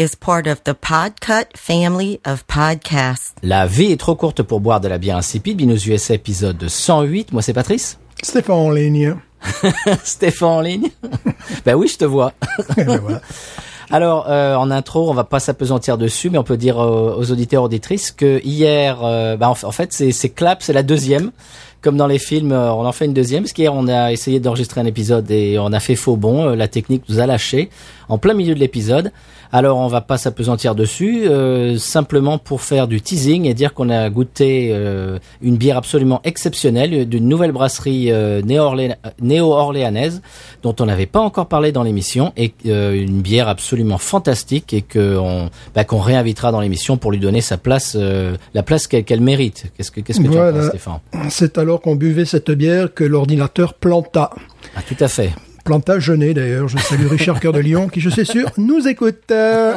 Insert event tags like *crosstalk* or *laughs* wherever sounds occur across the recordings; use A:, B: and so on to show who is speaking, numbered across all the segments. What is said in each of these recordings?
A: is part of the Podcut family of podcasts.
B: La vie est trop courte pour boire de la bière insipide. Binous USA épisode 108. Moi c'est Patrice.
C: Stéphane en ligne. *laughs*
B: Stéphane en ligne. *laughs* ben oui, je te vois. *laughs*
C: Et ben voilà.
B: Alors, euh, en intro, on va pas s'apesantir dessus, mais on peut dire euh, aux auditeurs auditrices que hier, euh, bah, en, fait, c'est, Clap, c'est la deuxième. Comme dans les films, euh, on en fait une deuxième. Parce qu'hier, on a essayé d'enregistrer un épisode et on a fait faux bon. Euh, la technique nous a lâché en plein milieu de l'épisode. Alors, on va pas s'apesantir dessus, euh, simplement pour faire du teasing et dire qu'on a goûté euh, une bière absolument exceptionnelle d'une nouvelle brasserie euh, néo-orléan- néo-orléanaise dont on n'avait pas encore parlé dans l'émission et euh, une bière absolument fantastique et que on, bah, qu'on réinvitera dans l'émission pour lui donner sa place, euh, la place qu'elle, mérite. Qu'est-ce que, qu'est-ce que tu en penses, Stéphane?
C: C'est alors qu'on buvait cette bière que l'ordinateur planta.
B: Ah, tout à fait.
C: Planta jeûné d'ailleurs. Je salue Richard Cœur de Lion qui, je sais sûr, nous écoute. Euh,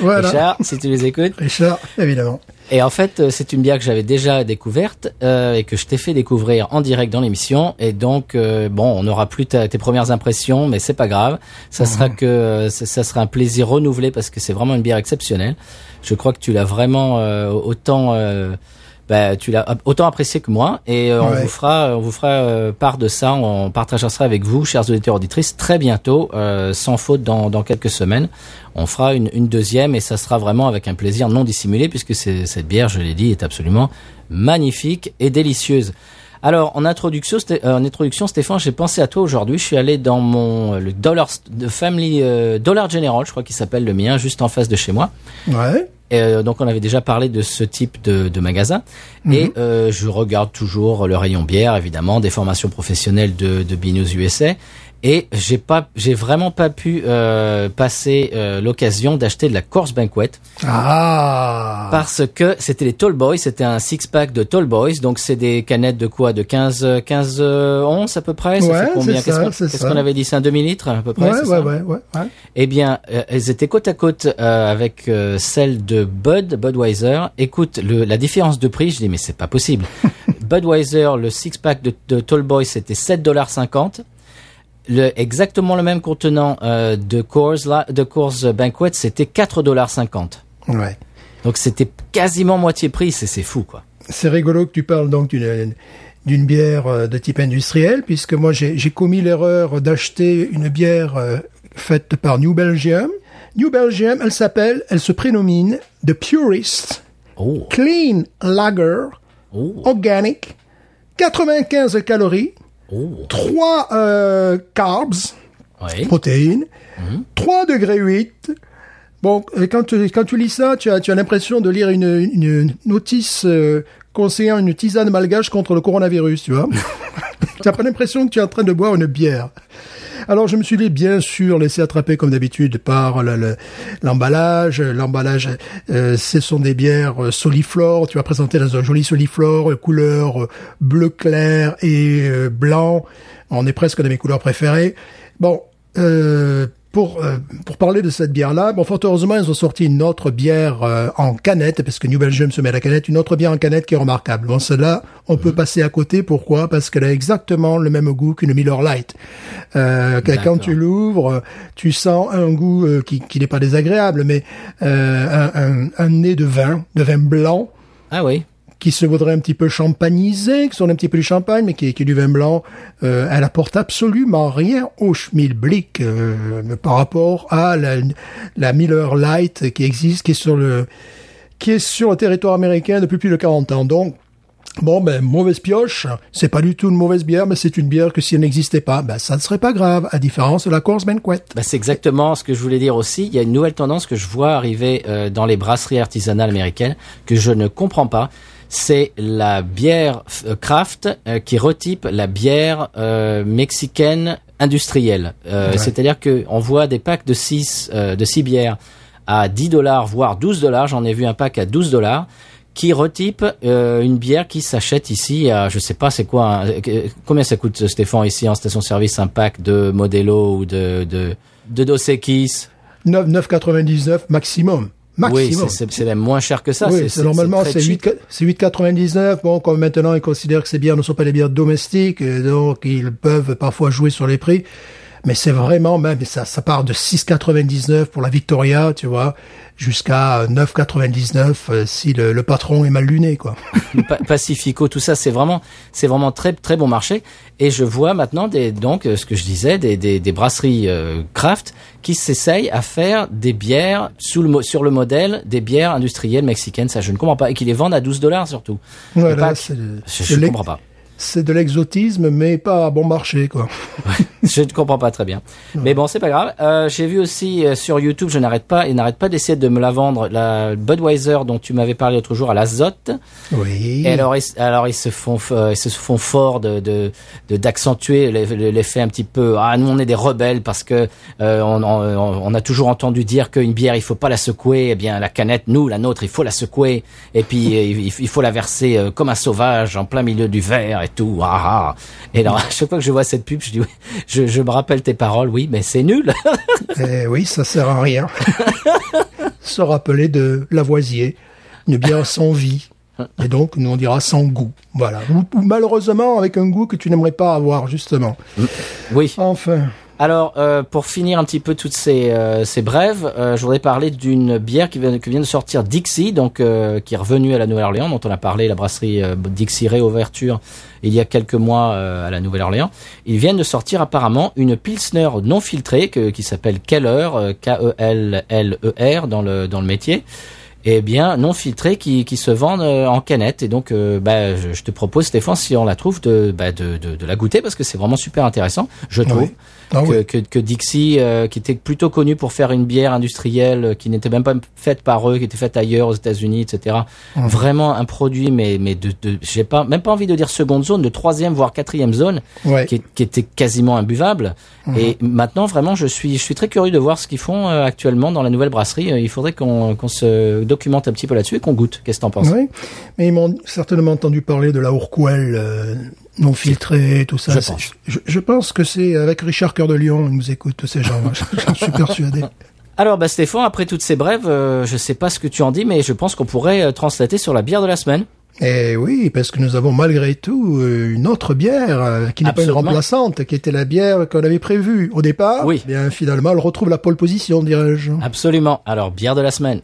C: Voilà.
B: Richard, si tu les écoutes.
C: Richard, évidemment.
B: Et en fait, euh, c'est une bière que j'avais déjà découverte euh, et que je t'ai fait découvrir en direct dans l'émission. Et donc, euh, bon, on n'aura plus ta- tes premières impressions, mais c'est pas grave. Ça sera que euh, ça, ça sera un plaisir renouvelé parce que c'est vraiment une bière exceptionnelle. Je crois que tu l'as vraiment euh, autant. Bah, tu l'as autant apprécié que moi et euh, on vous fera on vous fera euh, part de ça. On partagera ça avec vous chers auditeurs auditrices très bientôt euh, sans faute dans, dans quelques semaines. On fera une, une deuxième et ça sera vraiment avec un plaisir non dissimulé puisque cette bière je l'ai dit est absolument magnifique et délicieuse. Alors en introduction euh, en introduction Stéphane j'ai pensé à toi aujourd'hui. Je suis allé dans mon le Dollar de Family euh, Dollar General je crois qu'il s'appelle le mien juste en face de chez moi.
C: Ouais.
B: Et, euh, donc on avait déjà parlé de ce type de, de magasin. Et euh, je regarde toujours le rayon bière évidemment des formations professionnelles de, de Binous USA et j'ai pas j'ai vraiment pas pu euh, passer euh, l'occasion d'acheter de la Course Banquet
C: Ah.
B: parce que c'était les Tall Boys c'était un six pack de Tall Boys. Donc c'est des canettes de quoi? De 15 15 euh, onces à peu près? Ça
C: Ouais,
B: fait combien?
C: c'est
B: qu'est-ce qu'on avait dit? C'est un demi litre à peu près
C: Ouais, ouais,
B: ça?
C: ouais, ouais, ouais.
B: eh bien, euh, elles étaient côte à côte avec celle de Bud, Budweiser. Écoute, le, la différence de prix, je dis mais c'est pas possible. *laughs* Budweiser, le six pack de, de Tall Boy, c'était 7,50 le, exactement le même contenant euh, de Coors, là, de Coors Banquet, c'était 4,50
C: Ouais.
B: Donc c'était quasiment moitié prix, c'est c'est fou quoi.
C: C'est rigolo que tu parles donc d'une d'une bière euh, de type industriel, puisque moi j'ai j'ai commis l'erreur d'acheter une bière euh, faite par New Belgium. New Belgium, elle s'appelle, elle se prénomine The Purist.
B: Oh,
C: Clean Lager.
B: Oh,
C: Organic, 95 calories,
B: oh,
C: 3 euh, carbs,
B: ouais.
C: protéines, 3 degrés 8. Bon, quand tu, quand tu lis ça, tu as, tu as l'impression de lire une, une notice euh, conseillant une tisane malgache contre le coronavirus, tu vois. *laughs* tu n'as pas l'impression que tu es en train de boire une bière. Alors je me suis bien sûr laissé attraper comme d'habitude par le- le- l'emballage. L'emballage, euh, ce sont des bières euh, soliflore. Tu vas présenter dans un joli soliflore, euh, couleur euh, bleu clair et blanc. On est presque dans mes couleurs préférées. Bon, euh, pour euh, pour parler de cette bière-là, bon, fort heureusement, ils ont sorti une autre bière euh, en canette, parce que New Belgium se met à la canette, une autre bière en canette qui est remarquable. Bon, celle-là, on peut passer à côté. Pourquoi? Parce qu'elle a exactement le même goût qu'une Miller Lite. Euh, quand tu l'ouvres, tu sens un goût qui, qui n'est pas désagréable, mais un, un, un nez de vin, de vin blanc,
B: Ah oui.
C: Qui se voudrait un petit peu champagnisé, qui sont un petit peu du champagne, mais qui qui est du vin blanc. Euh, elle apporte absolument rien au schmilblick euh, par rapport à la, la Miller Light qui existe, qui est sur le qui est sur le territoire américain depuis plus de 40 ans. Donc Bon, ben, mauvaise pioche, c'est pas du tout une mauvaise bière, mais c'est une bière que si elle n'existait pas, ben, ça ne serait pas grave, à différence de la Coors Banquet.
B: Bah, c'est exactement ce que je voulais dire aussi. Il y a une nouvelle tendance que je vois arriver euh, dans les brasseries artisanales américaines que je ne comprends pas. C'est la bière euh, craft euh, qui retype la bière euh, mexicaine industrielle. Euh,
C: Ouais.
B: C'est-à-dire que on voit des packs de 6 de six bières à 10 dollars voire 12 dollars. J'en ai vu un pack à 12 dollars qui retype euh, une bière qui s'achète ici à je sais pas c'est quoi hein, euh, combien ça coûte Stéphane ici en station service un pack de Modelo ou de de de Dos Equis?
C: 9 9,99 maximum.
B: Oui
C: Maximum.
B: c'est- c'est même moins cher que ça
C: oui, c'est normalement c'est
B: cheap.
C: 8 c'est 8,99. Bon, comme maintenant ils considèrent que ces bières ne sont pas des bières domestiques, et donc ils peuvent parfois jouer sur les prix. Mais c'est vraiment même ça, ça part de 6,99 pour la Victoria, tu vois, jusqu'à 9,99 euh, si le, le patron est mal luné, quoi. *laughs*
B: Pa- Pacifico, tout ça, c'est vraiment, c'est vraiment très très bon marché. Et je vois maintenant des, donc euh, ce que je disais, des, des, des brasseries euh, craft qui s'essayent à faire des bières sous le sur le modèle des bières industrielles mexicaines. Ça, je ne comprends pas, et qui les vendent à 12 dollars surtout. Le
C: Voilà,
B: pack,
C: c'est
B: je, ne comprends pas.
C: C'est de l'exotisme, mais pas à bon marché, quoi. *laughs*
B: je ne comprends pas très bien. Mais bon, c'est pas grave. Euh, J'ai vu aussi euh, sur YouTube, je n'arrête pas, il n'arrête pas d'essayer de me la vendre, la Budweiser dont tu m'avais parlé l'autre jour à l'Azote.
C: Oui.
B: Et alors, ils, alors ils se font, euh, ils se font fort de d'accentuer l'e- l'effet un petit peu. Ah, nous on est des rebelles parce que euh, on, on, on a toujours entendu dire qu'une bière il faut pas la secouer. Eh bien, la canette, nous, la nôtre, il faut la secouer. Et puis il, il faut la verser comme un sauvage en plein milieu du verre et tout. Ah, ah. Et alors *laughs* à chaque fois que je vois cette pub, je dis, oui, je, je me rappelle tes paroles. Oui, mais c'est nul. *laughs*
C: Eh oui, ça sert à rien. *laughs* Se rappeler de Lavoisier, une bière sans vie. Et donc, nous on dira sans goût. Voilà. Ou, ou malheureusement avec un goût que tu n'aimerais pas avoir, justement.
B: oui.
C: Enfin.
B: Alors, euh, pour finir un petit peu toutes ces, euh, ces brèves, euh, je voudrais parler d'une bière qui vient, qui vient de sortir Dixie, donc euh, qui est revenue à la Nouvelle-Orléans, dont on a parlé, la brasserie euh, Dixie réouverture il y a quelques mois euh, à la Nouvelle-Orléans. Ils viennent de sortir apparemment une pilsner non filtrée que- qui s'appelle Keller, euh, K-E-L-L-E-R dans le dans le métier. Eh bien, non filtrée qui, qui se vendent en canette. Et donc, euh, bah, je, je te propose, Stéphane, si on la trouve, de, bah, de, de, de la goûter parce que c'est vraiment super intéressant, je trouve
C: Oui. Ah
B: que,
C: oui.
B: que, que Dixie, euh, qui était plutôt connu pour faire une bière industrielle euh, qui n'était même pas faite par eux, qui était faite ailleurs aux États-Unis, etc. Vraiment un produit, mais mais de, de j'ai pas même pas envie de dire seconde zone, de troisième voire quatrième zone,
C: Ouais.
B: qui, qui était quasiment imbuvable. Et maintenant, vraiment, je suis je suis très curieux de voir ce qu'ils font euh, actuellement dans la nouvelle brasserie. Euh, Il faudrait qu'on qu'on se documente un petit peu là-dessus et qu'on goûte. Qu'est-ce que t'en penses?
C: Oui. Mais ils m'ont certainement entendu parler de la Urquell euh, non filtrée, tout ça.
B: Je pense.
C: Je, je pense que c'est avec Richard Cœur de Lion, ils nous écoutent, tous ces gens. *laughs* J'en suis persuadé.
B: Alors, bah, Stéphane, après toutes ces brèves, euh, je sais pas ce que tu en dis, mais je pense qu'on pourrait euh, translater sur la bière de la semaine.
C: Et oui, parce que nous avons malgré tout euh, une autre bière euh, qui n'est pas une remplaçante, qui était la bière qu'on avait prévue au départ.
B: Oui.
C: Eh Bien finalement, elle retrouve la pole position, dirais-je.
B: Absolument. Alors, bière de la semaine.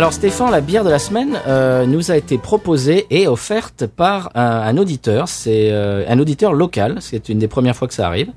B: Alors Stéphane, la bière de la semaine euh, nous a été proposée et offerte par un, un auditeur. C'est euh, un auditeur local. C'est une des premières fois que ça arrive.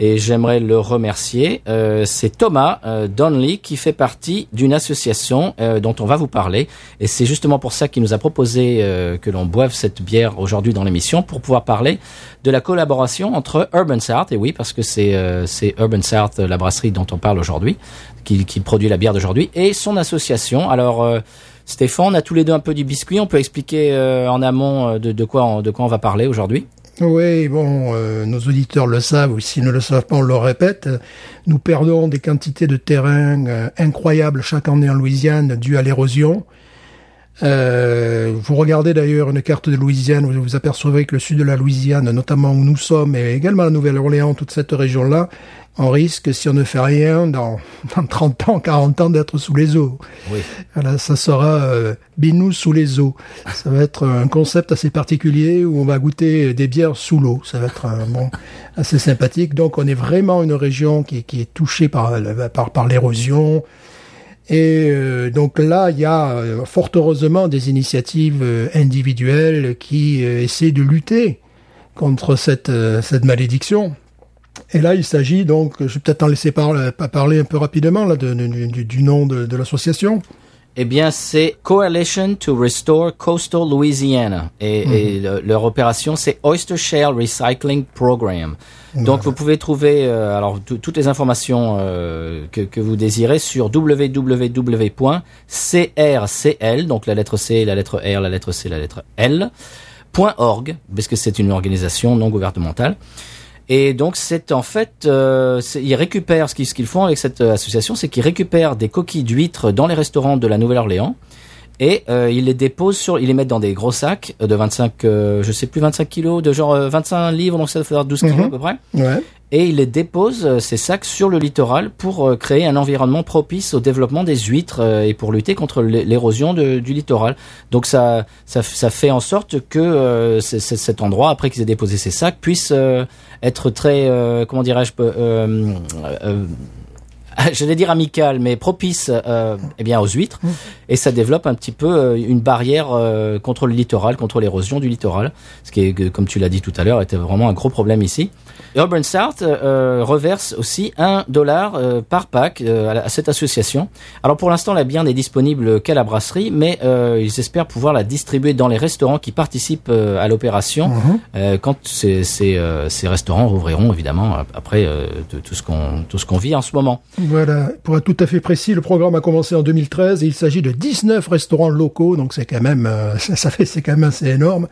B: Et j'aimerais le remercier. Euh, c'est Thomas euh, Donnelly qui fait partie d'une association euh, dont on va vous parler. Et c'est justement pour ça qu'il nous a proposé euh, que l'on boive cette bière aujourd'hui dans l'émission pour pouvoir parler de la collaboration entre Urban South. Et oui, parce que c'est euh, c'est Urban South, la brasserie dont on parle aujourd'hui, qui, produit la bière d'aujourd'hui, et son association. Alors euh, Stéphane, on a tous les deux un peu du biscuit. On peut expliquer euh, en amont euh, de, quoi on, va parler aujourd'hui?
C: Oui, bon, nos auditeurs le savent, ou s'ils ne le savent pas, on le répète. Nous perdons des quantités de terrain incroyables chaque année en Louisiane dues à l'érosion. Euh, vous regardez d'ailleurs une carte de Louisiane, vous vous apercevrez que le sud de la Louisiane, notamment où nous sommes, et également la Nouvelle-Orléans, toute cette région-là, on risque, si on ne fait rien, dans, *laughs* dans 30 ans, 40 ans, d'être sous les eaux.
B: Oui.
C: Voilà, ça sera euh, Binou sous les eaux. Ça va être un concept assez particulier où on va goûter des bières sous l'eau. Ça va être bon, assez sympathique. Donc on est vraiment une région qui, qui est touchée par, par, par l'érosion. Et euh, donc là, il y a euh, fort heureusement des initiatives euh, individuelles qui essaient de lutter contre cette, cette malédiction. Et là, il s'agit donc, je vais peut-être en laisser par- parler un peu rapidement là, de- du, du nom de, de l'association.
B: Eh bien, c'est Coalition to Restore Coastal Louisiana. Et, et le- leur opération, c'est Oyster Shale Recycling Program. Donc, vous pouvez trouver euh, alors tout- toutes les informations euh, que, que vous désirez sur www.crcl, donc la lettre C, la lettre R, la lettre C, la lettre L, .org, parce que c'est une organisation non gouvernementale. Et donc c'est en fait, euh, ils récupèrent ce qu'ils ce qu'ils font avec cette euh, association, c'est qu'ils récupèrent des coquilles d'huîtres dans les restaurants de la Nouvelle-Orléans et euh, ils les déposent sur, ils les mettent dans des gros sacs de 25, euh, je sais plus 25 kilos, de genre euh, 25 livres, donc ça doit faire 12 kilos
C: Mhm.
B: à peu près.
C: Ouais.
B: Et ils les déposent euh, ces sacs sur le littoral pour euh, créer un environnement propice au développement des huîtres euh, et pour lutter contre l'é- l'érosion du littoral. Donc ça, ça, ça fait en sorte que euh, c'est- c'est- cet endroit, après qu'ils aient déposé ces sacs, puisse euh, être très, euh, comment dirais-je, euh, *laughs* j'allais dire amical, mais propice euh, eh bien aux huîtres, et ça développe un petit peu euh, une barrière euh, contre le littoral, contre l'érosion du littoral, ce qui est, comme tu l'as dit tout à l'heure, était vraiment un gros problème ici. Urban South euh, reverse aussi un dollar euh, par pack euh, à, cette association. Alors pour l'instant, la bière n'est disponible qu'à la brasserie, mais euh, ils espèrent pouvoir la distribuer dans les restaurants qui participent euh, à l'opération
C: Mhm.
B: euh, quand ces, ces, euh, ces restaurants rouvriront, évidemment, ap- après euh, de tout ce qu'on tout ce qu'on vit en ce moment.
C: Voilà. Pour être tout à fait précis, le programme a commencé en 2013 et il s'agit de 19 restaurants locaux, donc c'est quand même, euh, ça, *laughs* ça fait, c'est quand même assez énorme.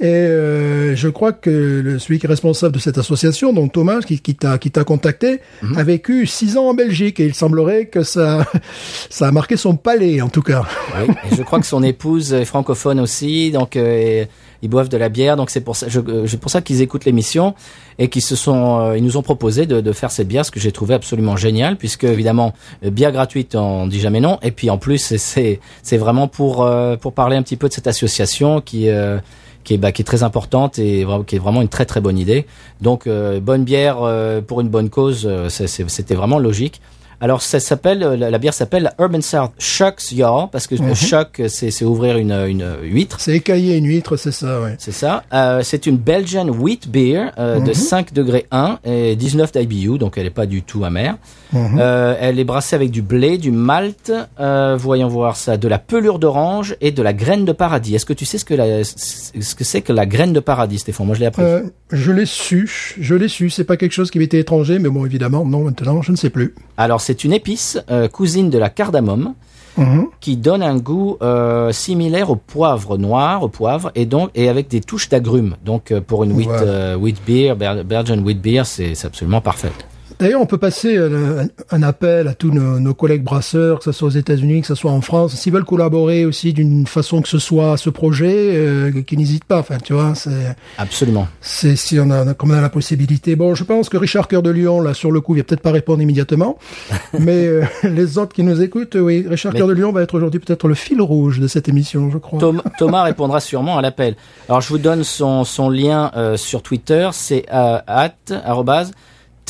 C: Et euh, je crois que le, celui qui est responsable de cette association, donc Thomas, qui, qui t'a qui t'a contacté, a vécu six ans en Belgique et il semblerait que ça *laughs* ça a marqué son palais en tout cas.
B: Oui, et je crois que son épouse est francophone aussi, donc euh, ils boivent de la bière, donc c'est pour ça, je, euh, c'est pour ça qu'ils écoutent l'émission et qu'ils se sont, euh, ils nous ont proposé de, de faire cette bière, ce que j'ai trouvé absolument génial, puisque évidemment euh, bière gratuite, on dit jamais non, et puis en plus c'est c'est vraiment pour euh, pour parler un petit peu de cette association qui euh, qui est, bah, qui est très importante et qui est vraiment une très très bonne idée. Donc euh, bonne bière euh, pour une bonne cause, euh, c'était vraiment logique. Alors ça s'appelle euh, la, la bière s'appelle Urban South Shucks Y'all parce que le shuck c'est c'est ouvrir une une huître.
C: C'est écaillé une huître, c'est ça, ouais.
B: C'est ça. Euh, c'est une Belgian wheat beer euh, de 5 degrés 1 et 19 d'IBU, donc elle est pas du tout amère. Euh, elle est brassée avec du blé, du malt, euh, voyons voir ça, de la pelure d'orange et de la graine de paradis. Est-ce que tu sais ce que la, ce que c'est que la graine de paradis, Stéphane? Moi, je l'ai appris.
C: Euh, je l'ai su, je l'ai su. C'est pas quelque chose qui m'était étranger, mais bon, évidemment, non, maintenant, je ne sais plus.
B: Alors, c'est une épice euh, cousine de la cardamome.
C: Mhm.
B: qui donne un goût euh, similaire au poivre noir, au poivre, et donc et avec des touches d'agrumes. Donc euh, pour une wheat, wheat beer, Belgian wheat beer, c'est absolument parfait.
C: D'ailleurs, on peut passer un, un appel à tous nos, nos collègues brasseurs, que ce soit aux États-Unis, que ce soit en France, s'ils veulent collaborer aussi d'une façon que ce soit à ce projet, euh, qu'ils n'hésitent pas. Enfin, tu vois, c'est,
B: Absolument.
C: c'est si on a, comme on a la possibilité. Bon, je pense que Richard Cœur de Lion, là, sur le coup, il va peut-être pas répondre immédiatement, *laughs* mais euh, les autres qui nous écoutent, oui, Richard Cœur de Lion va être aujourd'hui peut-être le fil rouge de cette émission, je crois.
B: Tom- Thomas répondra sûrement à l'appel. Alors je vous donne son, son lien euh, sur Twitter, c'est euh, at arrobase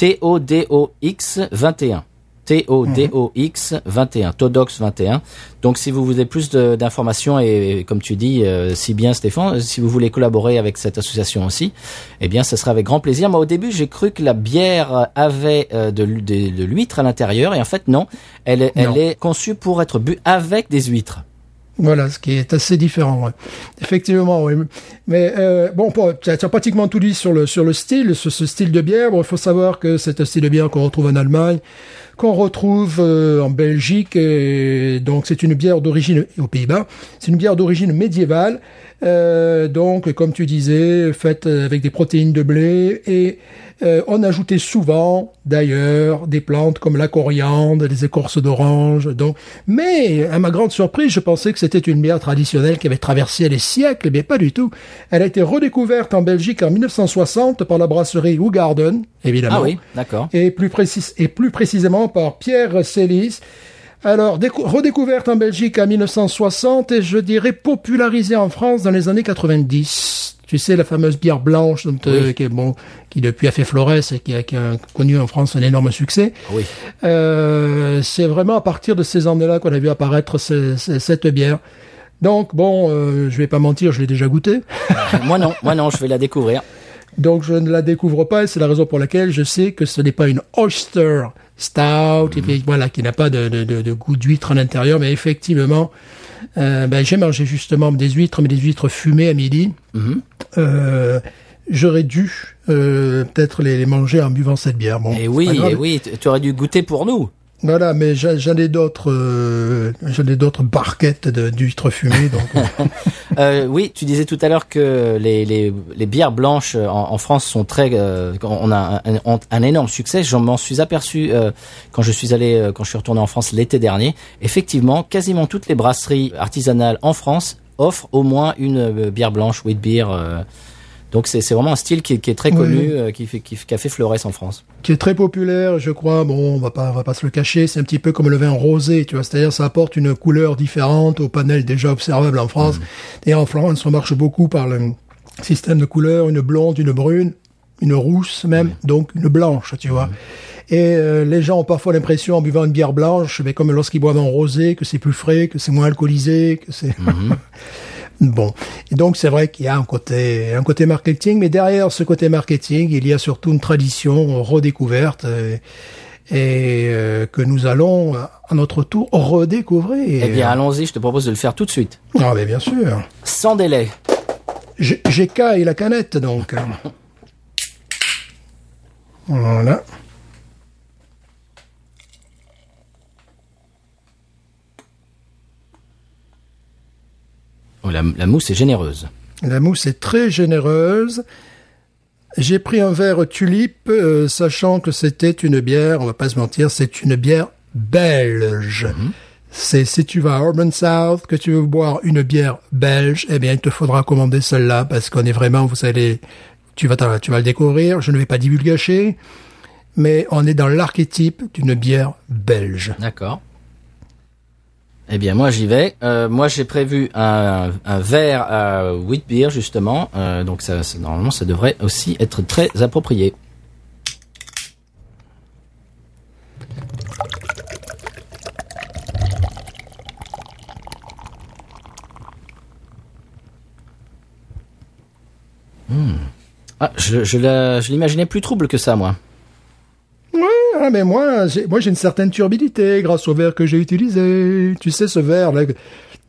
B: TODOX21. TODOX21, Todox21. Donc si vous voulez plus d'informations et, et comme tu dis euh, si bien Stéphane, si vous voulez collaborer avec cette association aussi, eh bien ce sera avec grand plaisir. Moi au début j'ai cru que la bière avait euh, de, l'hu- de, de l'huître à l'intérieur et en fait non, elle, est-
C: Non.
B: elle est conçue pour être bu avec des huîtres.
C: Voilà, ce qui est assez différent. ouais. Effectivement. Mais euh, bon, tu as, as pratiquement tout dit sur le sur le style, ce, ce style de bière. Bon, il faut savoir que c'est un style de bière qu'on retrouve en Allemagne, qu'on retrouve euh, en Belgique. Et donc, c'est une bière d'origine aux Pays-Bas. C'est une bière d'origine médiévale. Euh, donc, comme tu disais, faite avec des protéines de blé et euh, on ajoutait souvent, d'ailleurs, des plantes comme la coriandre, des écorces d'orange. Donc, mais à ma grande surprise, je pensais que c'était une bière traditionnelle qui avait traversé les siècles, mais pas du tout. Elle a été redécouverte en Belgique en 1960 par la brasserie Hougarden, évidemment.
B: Ah oui, d'accord.
C: Et plus, précis, et plus précisément par Pierre Célis. Alors, décou- redécouverte en Belgique en 1960 et je dirais popularisée en France dans les années 90. Tu sais, la fameuse bière blanche dont, euh, qui, est, bon, qui depuis a fait florès et qui a, qui a connu en France un énorme succès.
B: Oui.
C: Euh, c'est vraiment à partir de ces années-là qu'on a vu apparaître ce- ce- cette bière. Donc, bon, euh, je vais pas mentir, je l'ai déjà goûté.
B: moi non, moi non, je vais la découvrir.
C: Donc je ne la découvre pas et c'est la raison pour laquelle je sais que ce n'est pas une oyster stout, et puis, voilà, qui n'a pas de, de, de, de goût d'huître à l'intérieur, mais effectivement, euh, ben, j'ai mangé justement des huîtres, mais des huîtres fumées à midi. Euh, J'aurais dû euh, peut-être les, les manger en buvant cette bière. Bon,
B: Et
C: c'est
B: oui, et oui, tu tu aurais dû goûter pour nous.
C: Voilà, mais j'en ai d'autres, euh, j'en ai d'autres barquettes d'huîtres fumées, donc. *laughs* euh,
B: Euh, oui, tu disais tout à l'heure que les, les, les bières blanches en, en France sont très, euh, on a un, un- un énorme succès. Je m'en suis aperçu euh, quand je suis allé, euh, quand je suis retourné en France l'été dernier. Effectivement, quasiment toutes les brasseries artisanales en France offrent au moins une euh, bière blanche, wheat beer. Donc c'est vraiment un style qui, est- qui est très connu, euh, qui, fait, qui, qui a fait florès en France.
C: qui est très populaire, je crois. Bon, on va pas, on va pas se le cacher. C'est un petit peu comme le vin rosé, tu vois. C'est-à-dire, ça apporte une couleur différente au panel déjà observable en France. Et en France, on marche beaucoup par le système de couleurs, une blonde, une brune, une rousse même, donc une blanche, tu vois. Et euh, les gens ont parfois l'impression, en buvant une bière blanche, mais comme lorsqu'ils boivent un rosé, que c'est plus frais, que c'est moins alcoolisé, que c'est... *laughs* Bon, et donc c'est vrai qu'il y a un côté, un côté marketing, mais derrière ce côté marketing, il y a surtout une tradition redécouverte et euh, que nous allons à notre tour redécouvrir.
B: Eh bien, allons-y, je te propose de le faire tout de suite.
C: ah mais bien sûr.
B: Sans délai.
C: J'ai j'ai et la canette donc. *laughs* Voilà.
B: Oh, la, la mousse est généreuse.
C: La mousse est très généreuse. J'ai pris un verre tulipe, euh, sachant que c'était une bière, on va pas se mentir, c'est une bière belge. C'est si tu vas à Urban South, que tu veux boire une bière belge, eh bien, il te faudra commander celle-là, parce qu'on est vraiment, vous allez, tu vas, tu vas le découvrir, je ne vais pas divulgacher, mais on est dans l'archétype d'une bière belge.
B: D'accord. Eh bien, moi, j'y vais. Euh, moi, j'ai prévu un, verre à wheat beer, justement. Euh, donc, ça, normalement, ça devrait aussi être très approprié. Hmm. Ah, je l'imaginais plus trouble que ça, moi.
C: Ah, mais moi, j'ai, moi, j'ai une certaine turbidité grâce au verre que j'ai utilisé. Tu sais, ce verre, là,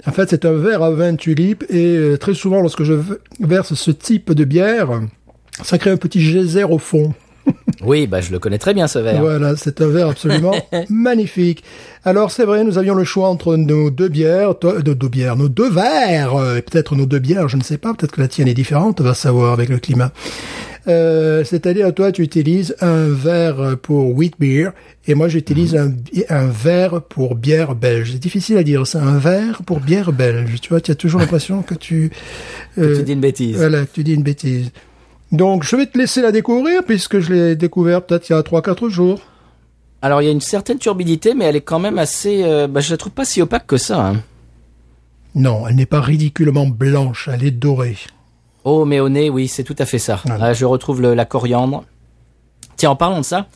C: en fait, c'est un verre à vin tulipe et euh, très souvent, lorsque je verse ce type de bière, ça crée un petit geyser au fond. *laughs*
B: Oui, bah, je le connais très bien, ce verre.
C: Voilà, c'est un verre absolument *laughs* magnifique. Alors, c'est vrai, nous avions le choix entre nos deux bières, toi, de deux bières, nos deux verres, euh, et peut-être nos deux bières, je ne sais pas, peut-être que la tienne est différente, on va savoir avec le climat. Euh, c'est-à-dire, toi, tu utilises un verre pour wheat beer, et moi, j'utilise un, bi- un verre pour bière belge. C'est difficile à dire, c'est un verre pour bière belge. Tu vois, tu as toujours l'impression que tu... *laughs* euh,
B: Tu dis une bêtise.
C: voilà, que tu dis une bêtise. Donc, je vais te laisser la découvrir, puisque je l'ai découvert peut-être il y a 3-4 jours.
B: Alors il y a une certaine turbidité, mais elle est quand même assez. euh, bah, je la trouve pas si opaque que ça. hein.
C: Non, elle n'est pas ridiculement blanche, elle est dorée.
B: Oh, mais au nez, oui, c'est tout à fait ça.
C: Voilà.
B: Là, je retrouve le- la coriandre. Tiens, en parlant de ça,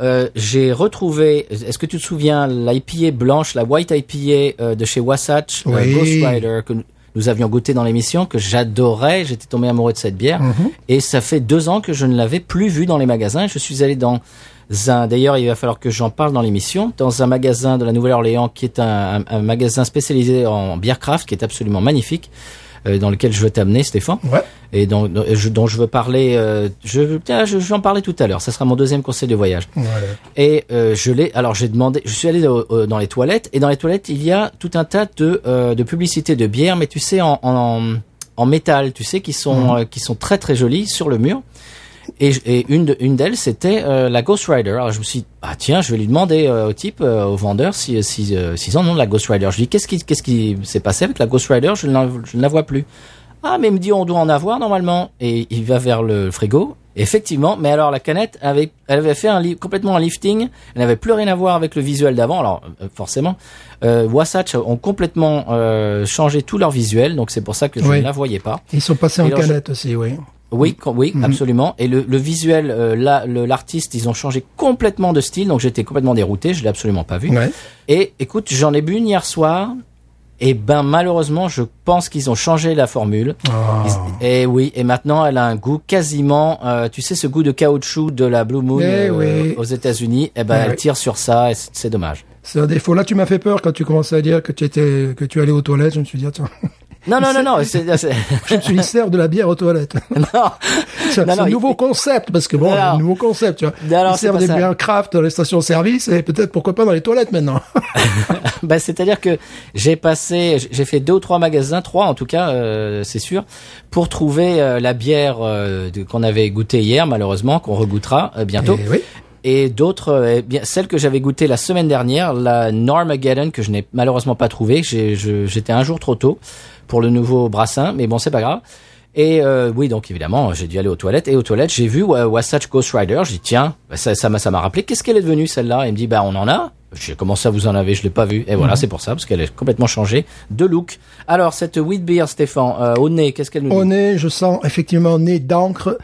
B: euh, j'ai retrouvé. Est-ce que tu te souviens l'IPA blanche, la white IPA euh, de chez Wasatch, euh,
C: Oui.
B: Ghost Rider, que nous- avions goûté dans l'émission, que j'adorais. J'étais tombé amoureux de cette bière. Et ça fait deux ans que je ne l'avais plus vue dans les magasins. Je suis allé dans un. D'ailleurs, il va falloir que j'en parle dans l'émission. Dans un magasin de la Nouvelle-Orléans, qui est un, un- un magasin spécialisé en bière craft, qui est absolument magnifique, euh, dans lequel je veux t'amener, Stéphane
C: Ouais.
B: et dont, dont je, dont je veux parler. euh, je, tiens, je, je vais en parler tout à l'heure. Ça sera mon deuxième conseil de voyage.
C: Voilà.
B: Et euh, je l'ai. Alors j'ai demandé. Je suis allé dans les toilettes et dans les toilettes il y a tout un tas de euh, de publicités de bière, mais tu sais en en, en métal, tu sais qui sont euh, qui sont très très jolies sur le mur. Et, et une de, une d'elles c'était euh, la Ghost Rider. Alors je me suis dit, ah tiens, je vais lui demander euh, au type, euh, au vendeur, si si euh, s'ils en ont de la Ghost Rider. Je lui dis qu'est-ce qui qu'est-ce qui s'est passé avec la Ghost Rider? Je ne la, je ne la vois plus. Ah mais il me dit on doit en avoir normalement. Et il va vers le frigo. Effectivement, mais alors la canette avait, elle avait fait un li- complètement un lifting. Elle n'avait plus rien à voir avec le visuel d'avant. Alors euh, forcément, euh, Wasatch ont complètement euh, changé tout leur visuel, donc c'est pour ça que je
C: Oui.
B: ne la voyais pas.
C: Ils sont passés
B: Et
C: en
B: alors, je-
C: canette aussi, oui.
B: Oui, quand- oui, absolument. Et le, le visuel, euh, là, le- l'artiste, ils ont changé complètement de style, donc j'étais complètement dérouté, je l'ai absolument pas vu.
C: Ouais.
B: Et écoute, j'en ai bu une hier soir, Et ben malheureusement, je pense qu'ils ont changé la formule.
C: Ah.
B: Ils- Et oui, et maintenant elle a un goût quasiment, euh, tu sais, ce goût de caoutchouc de la Blue Moon
C: Eh
B: euh,
C: oui.
B: aux États-Unis. Et ben
C: Eh
B: elle
C: oui.
B: tire sur ça, et c'est dommage.
C: C'est un défaut. Là, tu m'as fait peur quand tu commençais à dire que tu étais, que tu allais aux toilettes. Je me suis dit, attends,
B: Non, non, non, non. c'est- c'est- *laughs*
C: je me suis dit, servent de la bière aux toilettes. *laughs*
B: non.
C: C'est
B: Non,
C: c'est
B: non,
C: un
B: il-
C: nouveau concept, parce que bon, un nouveau concept, tu vois.
B: Non, pas
C: des bières craft dans les stations-service et peut-être pourquoi pas dans les toilettes maintenant. *laughs*
B: Bah, c'est-à-dire que j'ai passé, j'ai fait deux ou trois magasins, trois en tout cas, euh, c'est sûr, pour trouver euh, la bière euh, qu'on avait goûtée hier, malheureusement, qu'on regoutera euh, bientôt.
C: Et oui.
B: Et d'autres, euh, eh bien celle que j'avais goûtée la semaine dernière, la Normageddon, que je n'ai malheureusement pas trouvée. J'ai- je- J'étais un jour trop tôt pour le nouveau brassin, mais bon, c'est pas grave. Et euh, oui, donc évidemment, j'ai dû aller aux toilettes. Et aux toilettes, j'ai vu Wasatch Ghost Rider. J'ai dit tiens, bah, ça m'a ça m'a rappelé. Qu'est-ce qu'elle est devenue celle-là? Il me dit bah on en a. J'ai comment ça vous en avez Je l'ai pas vue. Et voilà, c'est pour ça parce qu'elle est complètement changée de look. Alors cette wheat beer, Stéphane, euh, au nez, qu'est-ce qu'elle nous dit?
C: Au nez, je sens effectivement nez d'encre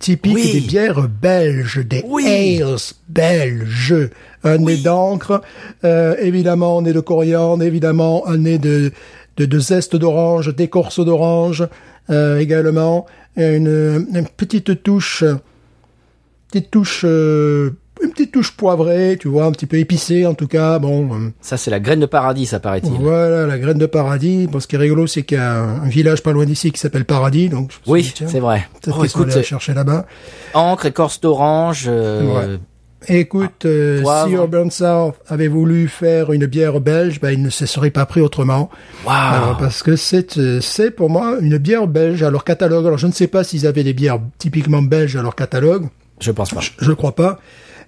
C: typique
B: Oui.
C: des bières belges, des
B: Oui.
C: ales belges. Un nez d'encre, euh, évidemment un nez de coriandre, évidemment un nez de, de, de zeste d'orange, d'écorce d'orange euh, également. Une, une petite touche, petite touche, euh, une petite touche poivrée, tu vois, un petit peu épicée en tout cas. Bon, euh,
B: Ça c'est la graine de paradis, ça paraît-il.
C: voilà, la graine de paradis. Bon, ce qui est rigolo, c'est qu'il y a un, un village pas loin d'ici qui s'appelle Paradis, donc je
B: Oui, c'est vrai.
C: Peut-être
B: Oh, écoute,
C: aller chercher là-bas.
B: encre, écorce d'orange. euh,
C: Écoute, euh,
B: poivre.
C: si Urban South avait voulu faire une bière belge, ben, il ne se serait pas pris autrement. Alors, parce que c'est, euh, c'est pour moi une bière belge à leur catalogue. Alors, je ne sais pas s'ils avaient des bières typiquement belges à leur catalogue.
B: Je pense pas.
C: Je ne crois pas.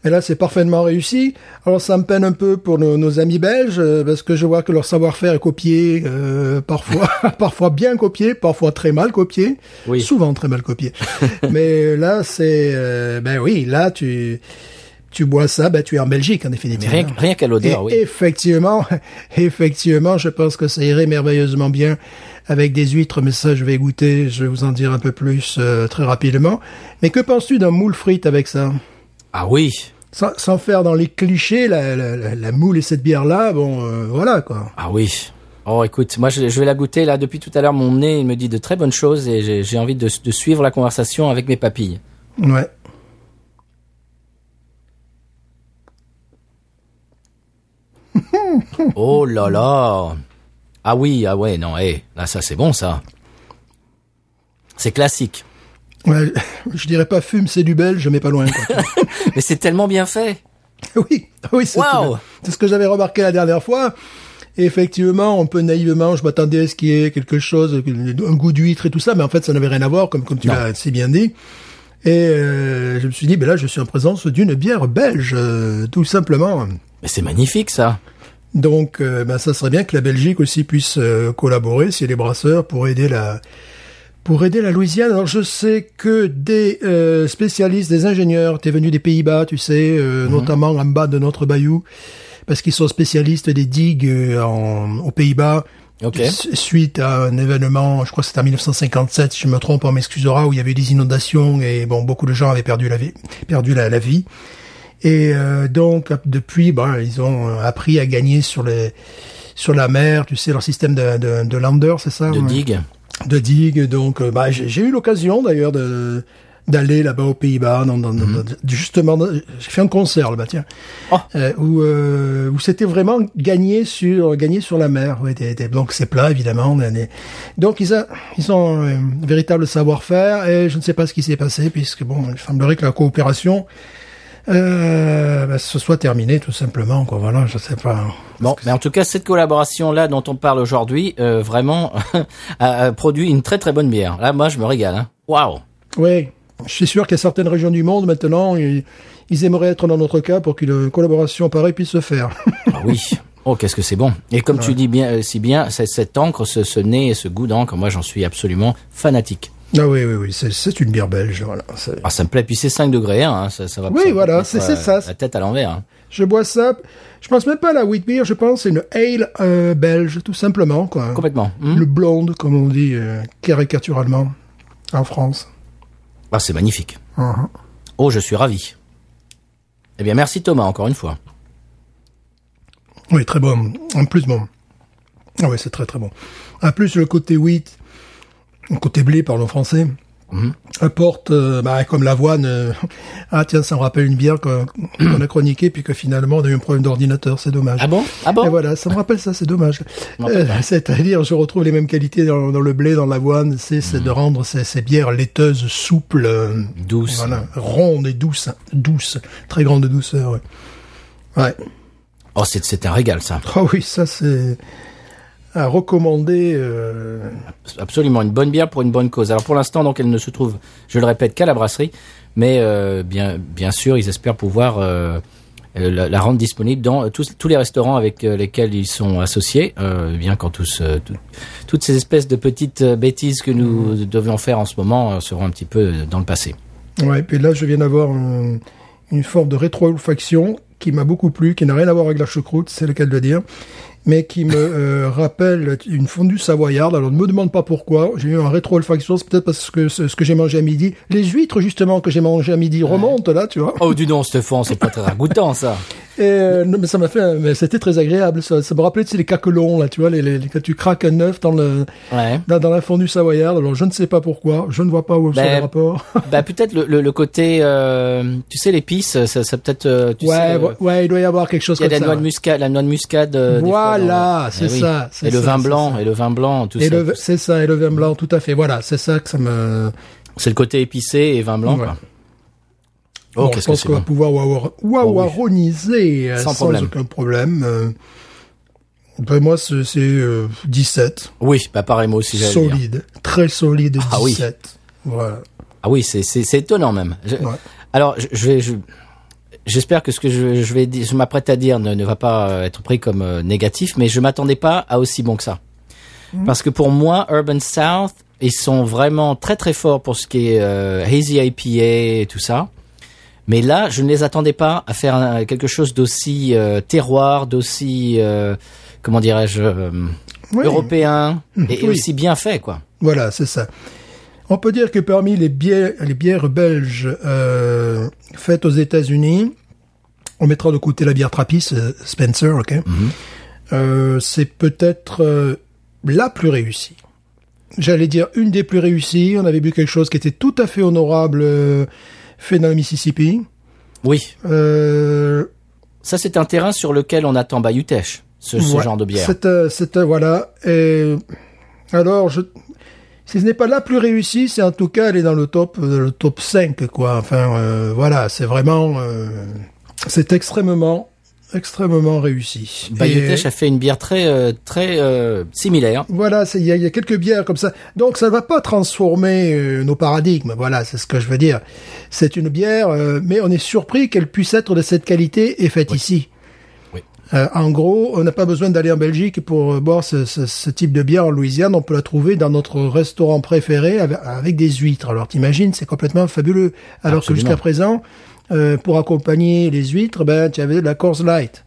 C: Mais là, c'est parfaitement réussi. Alors, ça me peine un peu pour nos, nos amis belges, euh, parce que je vois que leur savoir-faire est copié, euh, parfois, *laughs* parfois bien copié, parfois très mal copié,
B: Oui.
C: souvent très mal copié. *laughs* Mais là, c'est, euh, ben oui, là, tu, tu bois ça, ben tu es en Belgique, en définitive.
B: Rien, rien qu'à l'odeur, oui.
C: effectivement, *laughs* effectivement, je pense que ça irait merveilleusement bien avec des huîtres, mais ça, je vais goûter, je vais vous en dire un peu plus euh, très rapidement. Mais que penses-tu d'un moule frite avec ça?
B: Ah oui.
C: sans, sans faire dans les clichés, la, la, la, la moule et cette bière-là, bon, euh, voilà, quoi.
B: Ah oui. Oh, écoute, moi je, je vais la goûter là depuis tout à l'heure. Mon nez il me dit de très bonnes choses et j'ai j'ai envie de, de suivre la conversation avec mes papilles.
C: Ouais.
B: Oh là là. Ah oui, ah ouais, non, hé, là ça c'est bon ça. C'est classique.
C: ouais. Je dirais pas fume, c'est du belge, mais pas loin, quoi. *laughs*
B: Mais c'est tellement bien fait.
C: oui, oui, c'est
B: Wow.
C: c'est ce que j'avais remarqué la dernière fois. Et effectivement, un peu naïvement, je m'attendais à ce qu'il y ait quelque chose, un goût d'huître et tout ça, mais en fait, ça n'avait rien à voir, comme, comme tu l'as si bien dit. Et euh, je me suis dit, ben là, je suis en présence d'une bière belge, euh, tout simplement.
B: Mais c'est magnifique ça.
C: Donc, euh, ben, ça serait bien que la Belgique aussi puisse euh, collaborer, si les brasseurs, pour aider la pour aider la Louisiane. Alors, je sais que des euh, spécialistes, des ingénieurs, t'es venu des Pays-Bas, tu sais, euh, notamment en bas de notre bayou, parce qu'ils sont spécialistes des digues euh, en, aux Pays-Bas.
B: Ok.
C: S- Suite à un événement, je crois que c'était en 1957, si je me trompe, on m'excusera, où il y avait eu des inondations et bon, beaucoup de gens avaient perdu la vie, perdu la, la vie. Et euh, donc depuis, ben, ils ont appris à gagner sur les sur la mer, tu sais, leur système de, de, de lander, c'est ça
B: De digue.
C: de digue. Donc, euh, bah, j'ai j'ai eu l'occasion d'ailleurs de d'aller là-bas aux Pays-Bas, dans, dans, dans- dans- justement, j'ai fait un concert là-bas, tiens,
B: Oh.
C: euh, où euh, où c'était vraiment gagné sur gagné sur la mer. Ouais, des- des- donc c'est plat évidemment. des- donc ils a, ils ont un véritable savoir-faire et je ne sais pas ce qui s'est passé puisque bon, il semblerait que la coopération euh, bah, se soit terminée tout simplement. Quoi, voilà, je sais pas.
B: Bon, mais en tout cas, cette collaboration-là dont on parle aujourd'hui, euh, vraiment, *laughs* a, produit une très très bonne bière. Là, moi, je me régale. Hein. Waouh
C: Oui, je suis sûr qu'il y a certaines régions du monde maintenant, ils, ils aimeraient être dans notre cas pour qu'une collaboration pareille puisse se faire.
B: Ah oui. *laughs* Oh, qu'est-ce que c'est bon. Et comme tu dis bien, euh, si bien, cette encre, ce, ce nez et ce goût d'encre, moi, j'en suis absolument fanatique.
C: Ah oui, oui, oui, c'est- une bière belge. Voilà.
B: Ah, ça me plaît. Puis c'est 5 degrés, hein, ça, ça va.
C: Oui, voilà, c'est- c'est ça.
B: La tête à l'envers. hein.
C: Je bois ça. Je pense même pas à la wheat beer, je pense c'est une ale euh, belge, tout simplement. Quoi.
B: Complètement. Hmm.
C: Le blonde, comme on dit euh, caricaturalement en France.
B: Ah, c'est magnifique.
C: Mhm.
B: Oh, je suis ravi. Eh bien, merci Thomas, encore une fois.
C: Oui, très bon. En plus, bon. Ah ouais, c'est très très bon. En plus, le côté wheat, côté blé, parlons français, apporte, euh, bah, comme l'avoine, euh, ah tiens, ça me rappelle une bière qu'on a chroniquée, puis que finalement on a eu un problème d'ordinateur, c'est dommage.
B: Ah bon? Ah bon?
C: Et voilà, ça me rappelle ça, c'est dommage. Euh, C'est-à-dire, je retrouve les mêmes qualités dans, dans le blé, dans l'avoine, c'est c'est de rendre ces, ces bières laiteuses, souples, euh,
B: Douce.
C: voilà, rondes et douces, douces, très grande douceur. Ouais. Ouais.
B: Oh, c'est c'est un régal, ça.
C: Oh oui, ça c'est à recommander. euh,
B: Absolument, une bonne bière pour une bonne cause. Alors pour l'instant, donc, elle ne se trouve, je le répète, qu'à la brasserie, mais euh, bien, bien sûr, ils espèrent pouvoir euh, la, la rendre disponible dans tous, tous les restaurants avec lesquels ils sont associés, euh, bien quand tous, tout- toutes ces espèces de petites bêtises que nous devions faire en ce moment seront un petit peu dans le passé.
C: Ouais, puis là, je viens d'avoir un- une forme de rétro-olfaction qui m'a beaucoup plu, qui n'a rien à voir avec la choucroute, c'est le cas de le dire, mais qui me euh, rappelle une fondue savoyarde. Alors, ne me demande pas pourquoi. J'ai eu un rétro-olfaction, c'est peut-être parce que ce, ce que j'ai mangé à midi. Les huîtres, justement, que j'ai mangé à midi remontent, là, tu vois.
B: Oh, du non, Stéphane, c'est pas très ragoûtant, ça.
C: Et euh, non, mais ça m'a fait, mais c'était très agréable. Ça, ça me rappelait, tu sais, les caquelons, là, tu vois, les, les, les- quand tu craques un œuf dans le,
B: Ouais.
C: dans, dans la fondue savoyarde. Alors, je ne sais pas pourquoi. Je ne vois pas où sont
B: Ben,
C: les rapports. *laughs*
B: bah peut-être le, le, le côté, euh, tu sais, l'épice, ça, ça peut-être, euh, tu
C: ouais,
B: sais, euh,
C: ouais, il doit y avoir quelque chose
B: Il y a
C: comme
B: de la
C: ça.
B: noix de
C: ouais.
B: muscade, la noix de muscade. euh,
C: Voilà, c'est
B: oui.
C: ça,
B: Et le vin blanc, et le vin blanc, tout ça.
C: c'est ça, et le vin blanc, tout à fait. Voilà, c'est ça que ça me.
B: C'est le côté épicé et vin blanc, quoi. Oh,
C: Bon, je pense qu'on va pouvoir wawar- wawaroniser euh,
B: Sans
C: aucun problème. Euh, ben, moi, c'est c'est, euh, 17.
B: Oui, bah pareil, moi aussi, le dire.
C: Solide. Très solide,
B: Ah oui.
C: 17. Voilà.
B: Ah oui, c'est, étonnant même. Je-
C: Ouais.
B: Alors, je, je vais, je- j'espère que ce que je, je vais je m'apprête à dire ne, ne va pas euh, être pris comme euh, négatif, mais je m'attendais pas à aussi bon que ça.
C: Mhm.
B: Parce que pour moi, Urban South, ils sont vraiment très très forts pour ce qui est euh, hazy IPA et tout ça. Mais là, je ne les attendais pas à faire un- quelque chose d'aussi euh, terroir, d'aussi euh, comment dirais-je
C: Oui.
B: européen et, et
C: Oui.
B: aussi bien fait quoi.
C: Voilà, c'est ça. On peut dire que parmi les bières, les bières belges euh, faites aux États-Unis, on mettra de côté la bière Trappist, euh, Spencer, ok. Euh, c'est peut-être la plus réussie. J'allais dire une des plus réussies. On avait bu quelque chose qui était tout à fait honorable, fait dans le Mississippi.
B: Oui, ça c'est un terrain sur lequel on attend Bayutech, ce, ce
C: ouais,
B: genre de bière.
C: C'est, c'est, voilà. Et alors, je, si ce n'est pas la plus réussie, c'est en tout cas elle est dans le top, euh, le top 5, quoi. Enfin, euh, voilà, c'est vraiment, euh, c'est extrêmement, extrêmement réussi.
B: Bayutech
C: Et-
B: a fait une bière très euh, très euh, similaire.
C: Voilà, il y, y a quelques bières comme ça. Donc ça ne va pas transformer euh, nos paradigmes. Voilà, c'est ce que je veux dire. C'est une bière, euh, mais on est surpris qu'elle puisse être de cette qualité et faite ici. Euh, en gros, on n'a pas besoin d'aller en Belgique pour euh, boire ce, ce- ce type de bière en Louisiane. On peut la trouver dans notre restaurant préféré avec, avec des huîtres. Alors t'imagines, c'est complètement fabuleux. Alors
B: Absolument.
C: que jusqu'à présent, euh, pour accompagner les huîtres, ben tu avais de la Coors Light.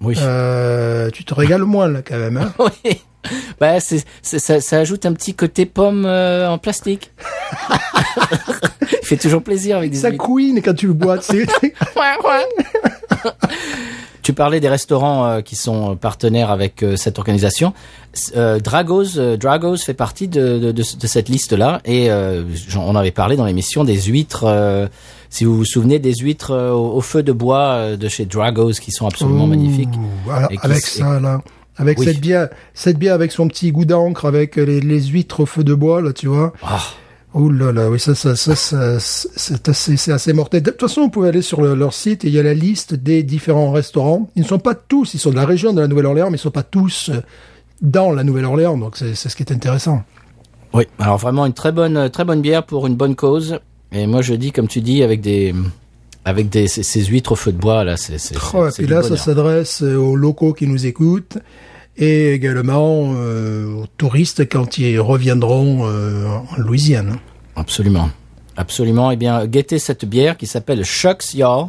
B: Oui.
C: Euh, tu te régales *laughs* moins là quand même. Hein
B: Oui. Bah, c'est, ça, ça ajoute un petit côté pomme euh, en plastique. *laughs* Il fait toujours plaisir avec des
C: Ça couine quand tu le bois. tu sais. *laughs*
B: Tu parlais des restaurants euh, qui sont partenaires avec euh, cette organisation. Euh, Dragos, euh, Dragos fait partie de, de, de, de cette liste-là et euh, on avait parlé dans l'émission des huîtres. euh, si vous vous souvenez des huîtres euh, au, au feu de bois euh, de chez Dragos qui sont absolument magnifiques.
C: Ouh,
B: qui
C: avec ça là, avec
B: Oui.
C: cette bière, cette bière avec son petit goût d'encre, avec les, les huîtres au feu de bois là, tu vois.
B: Ah,
C: Oh là là, oui ça ça ça, ça c'est assez c'est assez mortel. De toute façon, vous pouvez aller sur le- leur site et il y a la liste des différents restaurants. Ils ne sont pas tous, ils sont de la région de la Nouvelle-Orléans, mais ils sont pas tous euh, dans la Nouvelle-Orléans. Donc c'est ce qui est intéressant.
B: oui. Alors vraiment une très bonne, très bonne bière pour une bonne cause. Et moi je dis, comme tu dis, avec des, avec des ces, ces huîtres au feu de bois là, c'est,
C: Oh, et puis là, ça s'adresse aux locaux qui nous écoutent et également euh, aux touristes quand ils reviendront euh, en Louisiane.
B: Absolument. Absolument. Eh bien, guettez cette bière qui s'appelle Shucks Y'all.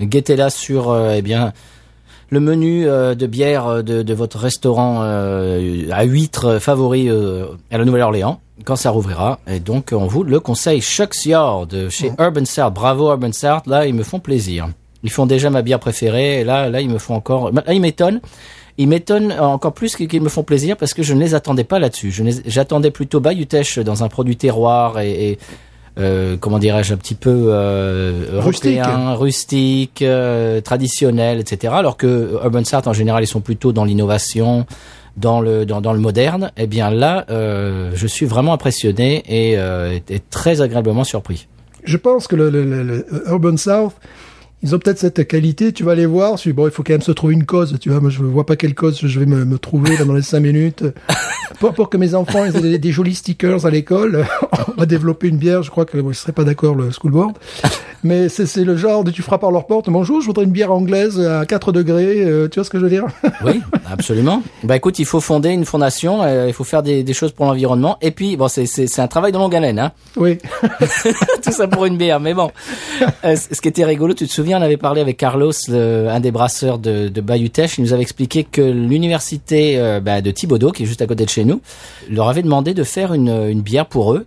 B: Guettez-la sur, euh, eh bien, le menu de bière de, de votre restaurant à huîtres favori à la Nouvelle-Orléans quand ça rouvrira. Et donc, on vous le conseille Shucks Y'all de chez Urban South. Bravo Urban South. Là, ils me font plaisir. Ils font déjà ma bière préférée. Et là, là, ils me font encore. Là, ils m'étonnent. Ils m'étonnent encore plus qu'ils me font plaisir parce que je ne les attendais pas là-dessus. J'attendais plutôt Bayutech dans un produit terroir et, et, euh, comment dirais-je un petit peu euh,
C: Rustique.
B: européen, rustique, euh, traditionnel, etc. Alors que Urban Sart en général ils sont plutôt dans l'innovation, dans le dans, dans le moderne. Eh bien là, je suis vraiment impressionné et, et très agréablement surpris.
C: Je pense que le- le Urban South, ils ont peut-être cette qualité. Tu vas les voir. tu bon, il faut quand même se trouver une cause. Tu vois, moi, je vois pas quelle cause je vais me, me trouver là, dans les cinq minutes. *laughs* Pour, pour que mes enfants ils aient des, des jolis stickers à l'école, *laughs* on va développer une bière. Je crois que bon, je serais pas d'accord le school board. Mais c'est le genre de tu frappes à leur porte. Bonjour, je voudrais une bière anglaise à 4 degrés. euh, tu vois ce que je veux dire? *laughs*
B: Oui, absolument. Bah écoute, il faut fonder une fondation, euh, il faut faire des, des choses pour l'environnement. Et puis, bon, c'est un travail de longue haleine, hein. *laughs*
C: Oui.
B: Tout ça pour une bière, mais bon. Euh, ce qui était rigolo, tu te souviens, on avait parlé avec Carlos, le- un des brasseurs de, de Bayutech, il nous avait expliqué que l'université euh, bah, de Thibaudot, qui est juste à côté de chez nous, leur avait demandé de faire une, une bière pour eux.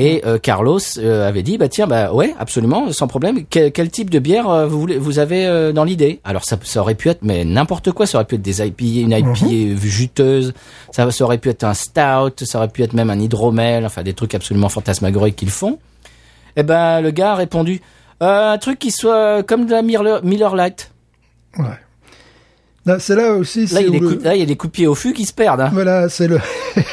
B: Et euh, Carlos euh, avait dit bah tiens bah ouais absolument sans problème. Quel, quel type de bière euh, vous voulez vous avez euh, dans l'idée? Alors ça, ça aurait pu être mais n'importe quoi. Ça aurait pu être des IPA une IPA juteuse. Ça, ça aurait pu être un stout. Ça aurait pu être même un hydromel. Enfin des trucs absolument fantasmagoriques qu'ils font. Eh ben, le gars a répondu euh, un truc qui soit comme de la Miller, Miller Lite.
C: Ouais. Là, C'est là aussi.
B: Là, il y a des
C: le-
B: coups, là, il y a des coups de pied au fût qui se perdent. Hein.
C: Voilà, c'est le...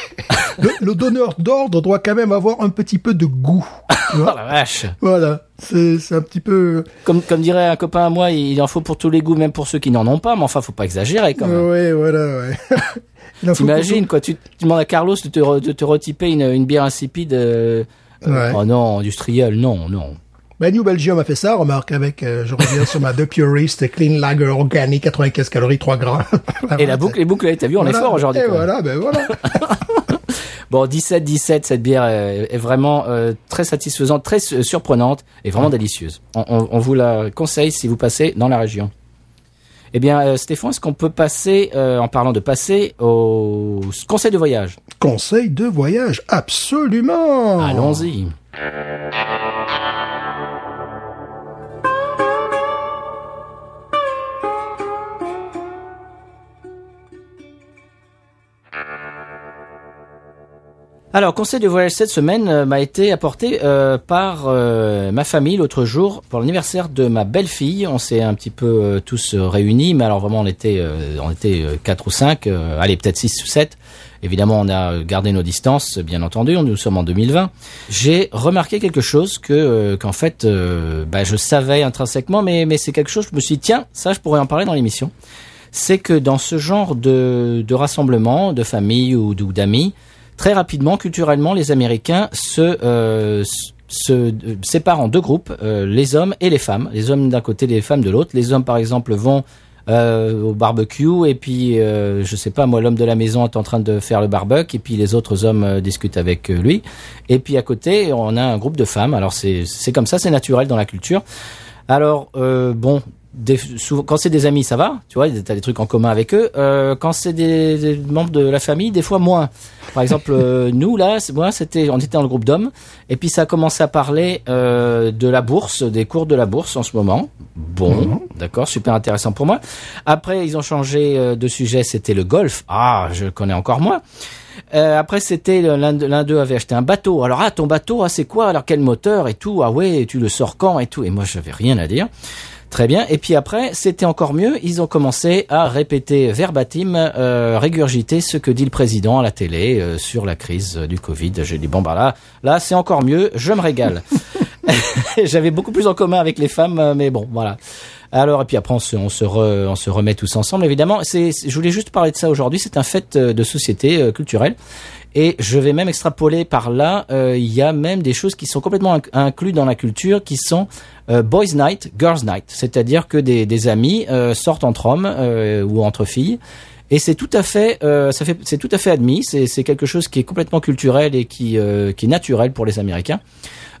C: *laughs* le le donneur d'ordre doit quand même avoir un petit peu de goût. tu *laughs*
B: Oh la vache.
C: voilà, c'est un petit peu.
B: Comme, comme dirait un copain à moi, il en faut pour tous les goûts, même pour ceux qui n'en ont pas. Mais enfin, faut pas exagérer quand même.
C: Ouais, voilà, ouais. *laughs*
B: T'imagines quoi tu, tu demandes à Carlos de te, re- de te retyper une, une bière insipide. euh,
C: Ouais.
B: Oh non, industrielle, non, non.
C: Ben, New Belgium a fait ça, remarque, avec, euh, je reviens sur ma The Purist Clean Lager Organic, 95 calories, 3 grammes. *laughs*
B: Et la boucle, les boucles, t'as vu, on est fort aujourd'hui.
C: Et voilà, ben voilà. *laughs*
B: Bon, 17-17, cette bière est, est vraiment euh, très satisfaisante, très su- surprenante et vraiment délicieuse. On, on- on vous la conseille si vous passez dans la région. Eh bien, euh, Stéphane, est-ce qu'on peut passer, euh, en parlant de passer, au conseil de voyage?
C: Conseil de voyage, absolument.
B: Allons-y. Alors, conseil de voyage cette semaine euh, m'a été apporté euh, par euh, ma famille l'autre jour pour l'anniversaire de ma belle-fille. On s'est un petit peu euh, tous euh, réunis, mais alors vraiment on était on était quatre ou cinq, allez peut-être six ou sept. Évidemment, on a gardé nos distances, bien entendu. Nous sommes en 2020. J'ai remarqué quelque chose que qu'en fait, bah, je savais intrinsèquement, mais mais c'est quelque chose. Je me suis dit tiens, ça je pourrais en parler dans l'émission. C'est que dans ce genre de de rassemblement, de famille ou d'amis, très rapidement, culturellement, les Américains se, euh, se euh, séparent en deux groupes, euh, les hommes et les femmes. Les hommes d'un côté, les femmes de l'autre. Les hommes, par exemple, vont au barbecue et puis, euh, je sais pas, moi, l'homme de la maison est en train de faire le barbecue et puis les autres hommes discutent avec lui. Et puis à côté, on a un groupe de femmes. Alors c'est c'est comme ça, c'est naturel dans la culture. Alors bon, des, souvent, quand c'est des amis, ça va, tu vois, t'as des trucs en commun avec eux. Euh, quand c'est des, des membres de la famille, des fois moins. Par exemple, *laughs* euh, nous là, moi, c'était, on était dans le groupe d'hommes, et puis ça a commencé à parler euh, de la bourse, des cours de la bourse en ce moment. Bon, d'accord, super intéressant pour moi. Après, ils ont changé euh, de sujet, c'était le golf. Ah, je connais encore moins. Euh, après, c'était de- l'un d'eux avait acheté un bateau. Alors, ah, ton bateau, ah, c'est quoi? Alors, quel moteur et tout? Ah ouais, tu le sors quand et tout. Et moi, j'avais rien à dire. Très bien. Et puis après, c'était encore mieux. Ils ont commencé à répéter verbatim, euh, régurgiter ce que dit le président à la télé euh, sur la crise euh, du Covid. J'ai dit bon bah là, là c'est encore mieux. Je me régale. *laughs* *laughs* J'avais beaucoup plus en commun avec les femmes, euh, mais bon, voilà. Alors et puis après on se on se, re- on se remet tous ensemble évidemment. C'est je voulais juste parler de ça aujourd'hui. C'est un fait euh, de société euh, culturelle. Et je vais même extrapoler par là, il y a même des choses qui sont complètement inc- incluses dans la culture, qui sont boys night, girls night, c'est-à-dire que des, des amis sortent entre hommes ou entre filles, et c'est tout à fait, euh, fait, c'est tout à fait admis. C'est quelque chose qui est complètement culturel et qui, euh, qui est naturel pour les Américains.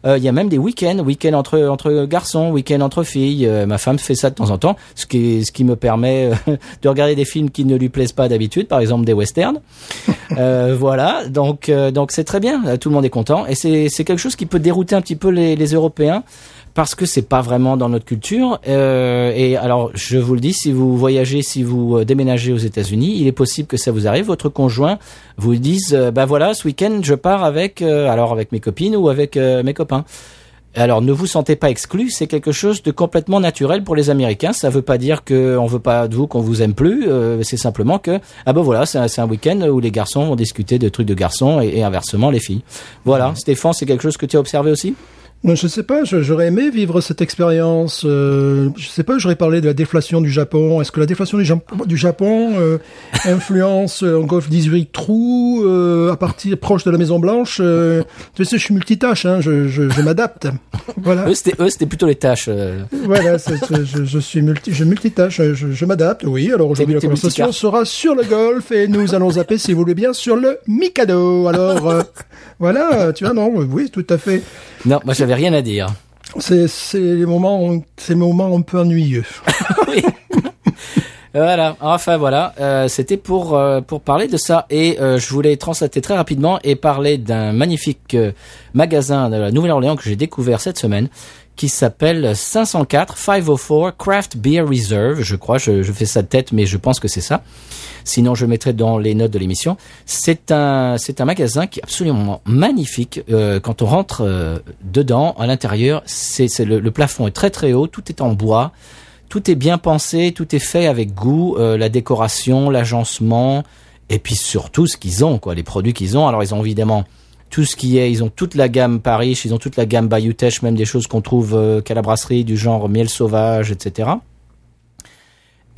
B: Euh, Il y a même des week-ends, week-ends entre entre garçons, week-ends entre filles. Euh, ma femme fait ça de temps en temps, ce qui ce qui me permet euh, *laughs* de regarder des films qui ne lui plaisent pas d'habitude, par exemple des westerns. *laughs* Euh, voilà, donc euh, donc c'est très bien. Tout le monde est content et c'est c'est quelque chose qui peut dérouter un petit peu les, les Européens parce que c'est pas vraiment dans notre culture. Euh, et alors, je vous le dis, si vous voyagez, si vous euh, déménagez aux États-Unis, il est possible que ça vous arrive. Votre conjoint vous dise, bah voilà, ce week-end, je pars avec, euh, alors avec mes copines ou avec euh, mes copains. Alors ne vous sentez pas exclu, c'est quelque chose de complètement naturel pour les Américains. Ça veut pas dire qu'on veut pas de vous, qu'on vous aime plus. euh, c'est simplement que ah ben voilà, c'est un, week-end où les garçons vont discuter de trucs de garçons et, et inversement les filles. Voilà, Stéphane, c'est quelque chose que tu as observé aussi?
C: Je sais pas, j'aurais aimé vivre cette expérience. Euh, je sais pas, j'aurais parlé de la déflation du Japon. Est-ce que la déflation du, Japon- du Japon euh, influence un golf 18 trous euh, à partir proche de la Maison Blanche euh, Tu sais, je suis multitâche, hein, je, je, je m'adapte. *laughs* Voilà,
B: Eux, c'était plutôt les tâches. euh.
C: voilà, je, je suis multi, je multitâche, je, je m'adapte. Oui, alors aujourd'hui la conversation sera sur le golf et nous allons zapper, si vous voulez bien, sur le Mikado. Alors euh, voilà, tu vois, non, oui, tout à fait.
B: Non, moi j'avais rien à dire.
C: C'est les moments les moments un peu ennuyeux. *laughs*
B: oui. Voilà, enfin voilà, euh, c'était pour euh, pour parler de ça et euh, je voulais translater très rapidement et parler d'un magnifique magasin de la Nouvelle-Orléans que j'ai découvert cette semaine qui s'appelle 504 504 Craft Beer Reserve, je crois, je, je fais ça de tête mais je pense que c'est ça. Sinon je mettrai dans les notes de l'émission. C'est un c'est un magasin qui est absolument magnifique. Euh, quand on rentre euh, dedans, à l'intérieur, c'est le, le plafond est très très haut, tout est en bois tout est bien pensé, tout est fait avec goût, euh, la décoration, l'agencement, et puis surtout ce qu'ils ont, quoi, les produits qu'ils ont. Alors ils ont évidemment tout ce qui est, ils ont toute la gamme Paris, ils ont toute la gamme Bayou-Teche, même des choses qu'on trouve euh, qu'à la brasserie, du genre miel sauvage, etc.